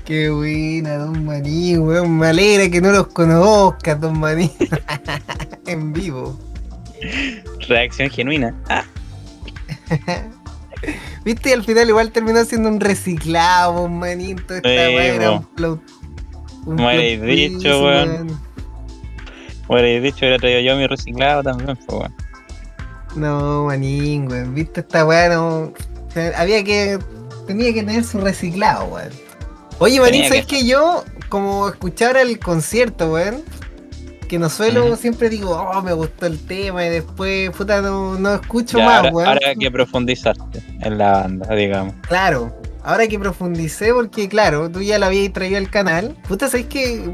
Qué buena, Don Marín, weón. Me alegra que no los conozcas, Don Marín. [laughs] en vivo. Reacción genuina. Ah, ¿Viste? Y al final igual terminó siendo un reciclado, Don Marín. Toda esta Sí, weá era un plot. un plot twist, dicho, weón. Bueno, y dicho, hubiera traído yo mi reciclado también, pues, weón. No, manín, weón. ¿Viste esta weá? No... o sea, Había que. Tenía que tener su reciclado, weón. Oye, Tenía ¿sabes que- que yo, como escuchar el concierto, weón? Que no suelo, siempre digo, oh, me gustó el tema y después, puta, no, no escucho Ya, más, ahora, weón. ahora que profundizaste en la banda, digamos. Claro, ahora que profundicé, porque claro, tú ya lo habías traído al canal. Puta, ¿sabes que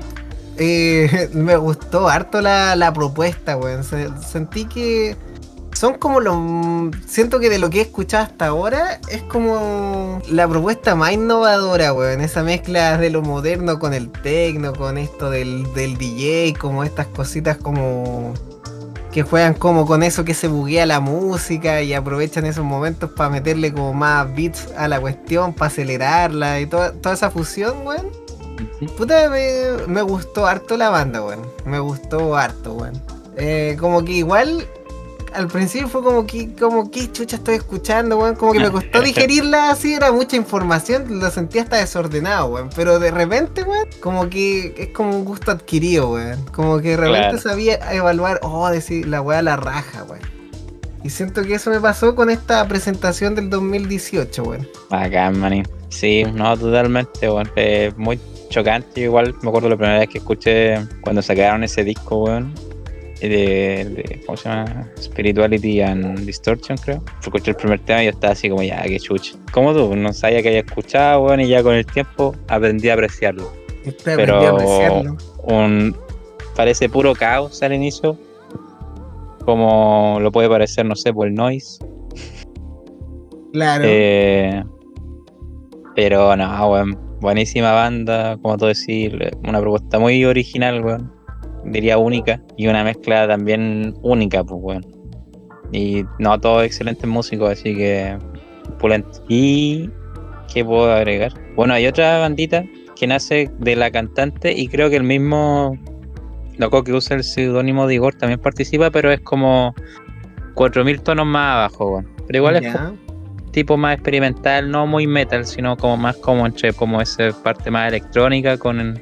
[laughs] me gustó harto la, la propuesta, weón. Se- Sentí que son como los. Siento que de lo que he escuchado hasta ahora es como la propuesta más innovadora, weón. Esa mezcla de lo moderno con el tecno, con esto del, del DJ, como estas cositas como que juegan como con eso que se buguea la música y aprovechan esos momentos para meterle como más beats a la cuestión, para acelerarla y toda, toda esa fusión, weón. Puta, me, me gustó harto la banda, weón. Me gustó harto, weón. Eh, como que igual, al principio fue como que, como que chucha estoy escuchando, weón. Como que me costó [laughs] digerirla así, era mucha información, lo sentía hasta desordenado, weón. Pero de repente, weón, como que es como un gusto adquirido, weón. Como que de repente Claro. sabía evaluar, oh, decir la weá la raja, weón. Y siento que eso me pasó con esta presentación del 2018, weón. Bacán, manín. Sí, no, totalmente, weón. Eh, muy chocante, igual me acuerdo la primera vez que escuché cuando sacaron ese disco, weón. De, de- ¿cómo se llama? Spirituality and Distortion, creo. Escuché el primer tema y yo estaba así como, ya, qué chucha. Como tú, no sabía que había escuchado, weón, y ya con el tiempo aprendí a apreciarlo. Este Pero- aprendí a apreciarlo. Un, parece puro caos al inicio, como lo puede parecer, no sé, por el noise. Claro. Eh, pero no, weón. Buenísima banda, como tú decís, una propuesta muy original, weón. Diría única. Y una mezcla también única, pues, weón. Y no, todos excelentes músicos, así que pulento. Y ¿qué puedo agregar? Bueno, hay otra bandita que nace de la cantante y creo que el mismo loco que usa el seudónimo de Igor también participa, pero es como 4000 tonos más abajo, weón. Pero igual es tipo más experimental, no muy metal, sino como más como entre como esa parte más electrónica con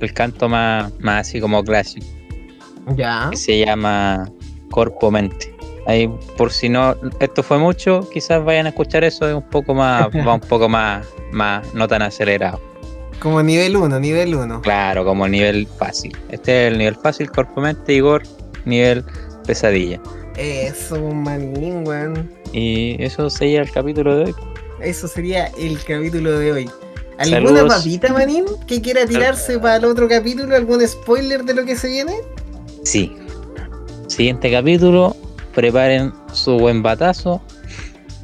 el, canto más, más así como clásico, Ya. que se llama Corpo Mente. Ahí por si no esto fue mucho, quizás vayan a escuchar eso es un poco más, [laughs] va un poco más, más no tan acelerado. Como nivel 1, nivel 1. Claro, como nivel fácil. Este es el nivel fácil, Corpo Mente, Igor, nivel pesadilla. Eso, manín, weón. Y eso sería el capítulo de hoy. Eso sería el capítulo de hoy. ¿Alguna papita, Manín, que quiera tirarse para el otro capítulo? ¿Algún spoiler de lo que se viene? Sí. Siguiente capítulo, preparen su buen batazo.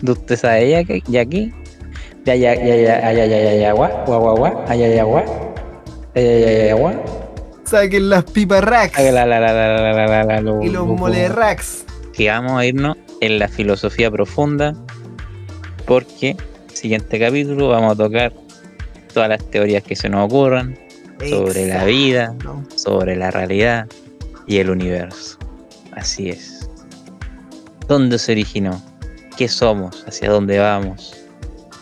De usted sabe ya que ya aquí. Ya ya ya ya ya ya ya ya guá, guá guá guá, ya ya guá. Ya ya ya. Saquen las pipas racks. Y los mole racks. Que vamos a irnos en la filosofía profunda porque siguiente capítulo vamos a tocar todas las teorías que se nos ocurran sobre la vida, sobre la realidad y el universo. Así es. ¿Dónde se originó? ¿Qué somos? ¿Hacia dónde vamos?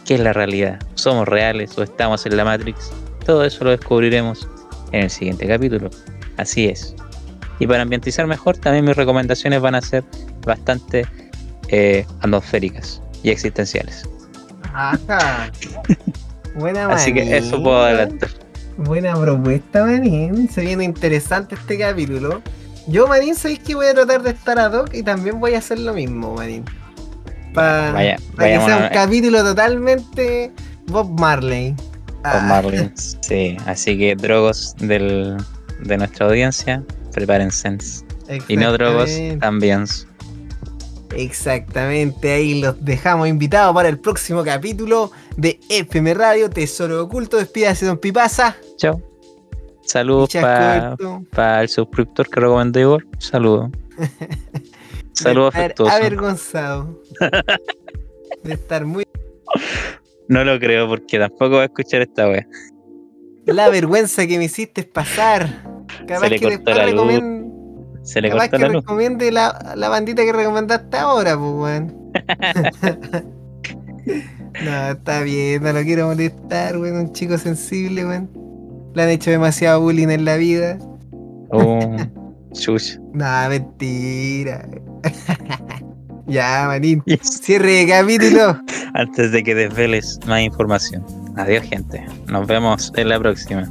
¿Qué es la realidad? ¿Somos reales o estamos en la Matrix? Todo eso lo descubriremos en el siguiente capítulo. Así es. Y para ambientizar mejor, también mis recomendaciones van a ser bastante eh, atmosféricas y existenciales. Ajá. [laughs] Buena Así que eso puedo adelantar. Buena propuesta, Manín. Se viene interesante este capítulo. Yo, Manín, sabéis que voy a tratar de estar ad hoc y también voy a hacer lo mismo, Manín. Para Vaya, que sea un capítulo totalmente Bob Marley. Los Marlins. Sí, así que drogos del, de nuestra audiencia, prepárense. Y no drogos también. Exactamente, ahí los dejamos invitados para el próximo capítulo de FM Radio Tesoro Oculto. Despídase, don Pipasa. Chao. Saludos para el suscriptor que recomendó Igor. Saludos. [laughs] Saludos afectuosos. Avergonzado. [laughs] De estar muy. No lo creo porque tampoco va a escuchar esta wea. La vergüenza que me hiciste pasar. Capaz que después recomiende. Se le Capaz cortó que la luz. recomiende la, la bandita que recomendaste ahora, pues, weón. [laughs] no, está bien, no lo quiero molestar, weón. Un chico sensible, weón. Le han hecho demasiado bullying en la vida. Oh, [laughs] chucha. No, mentira. [laughs] ya, manín. Cierre de capítulo. Antes de que desveles más información. Adiós, gente. Nos vemos en la próxima.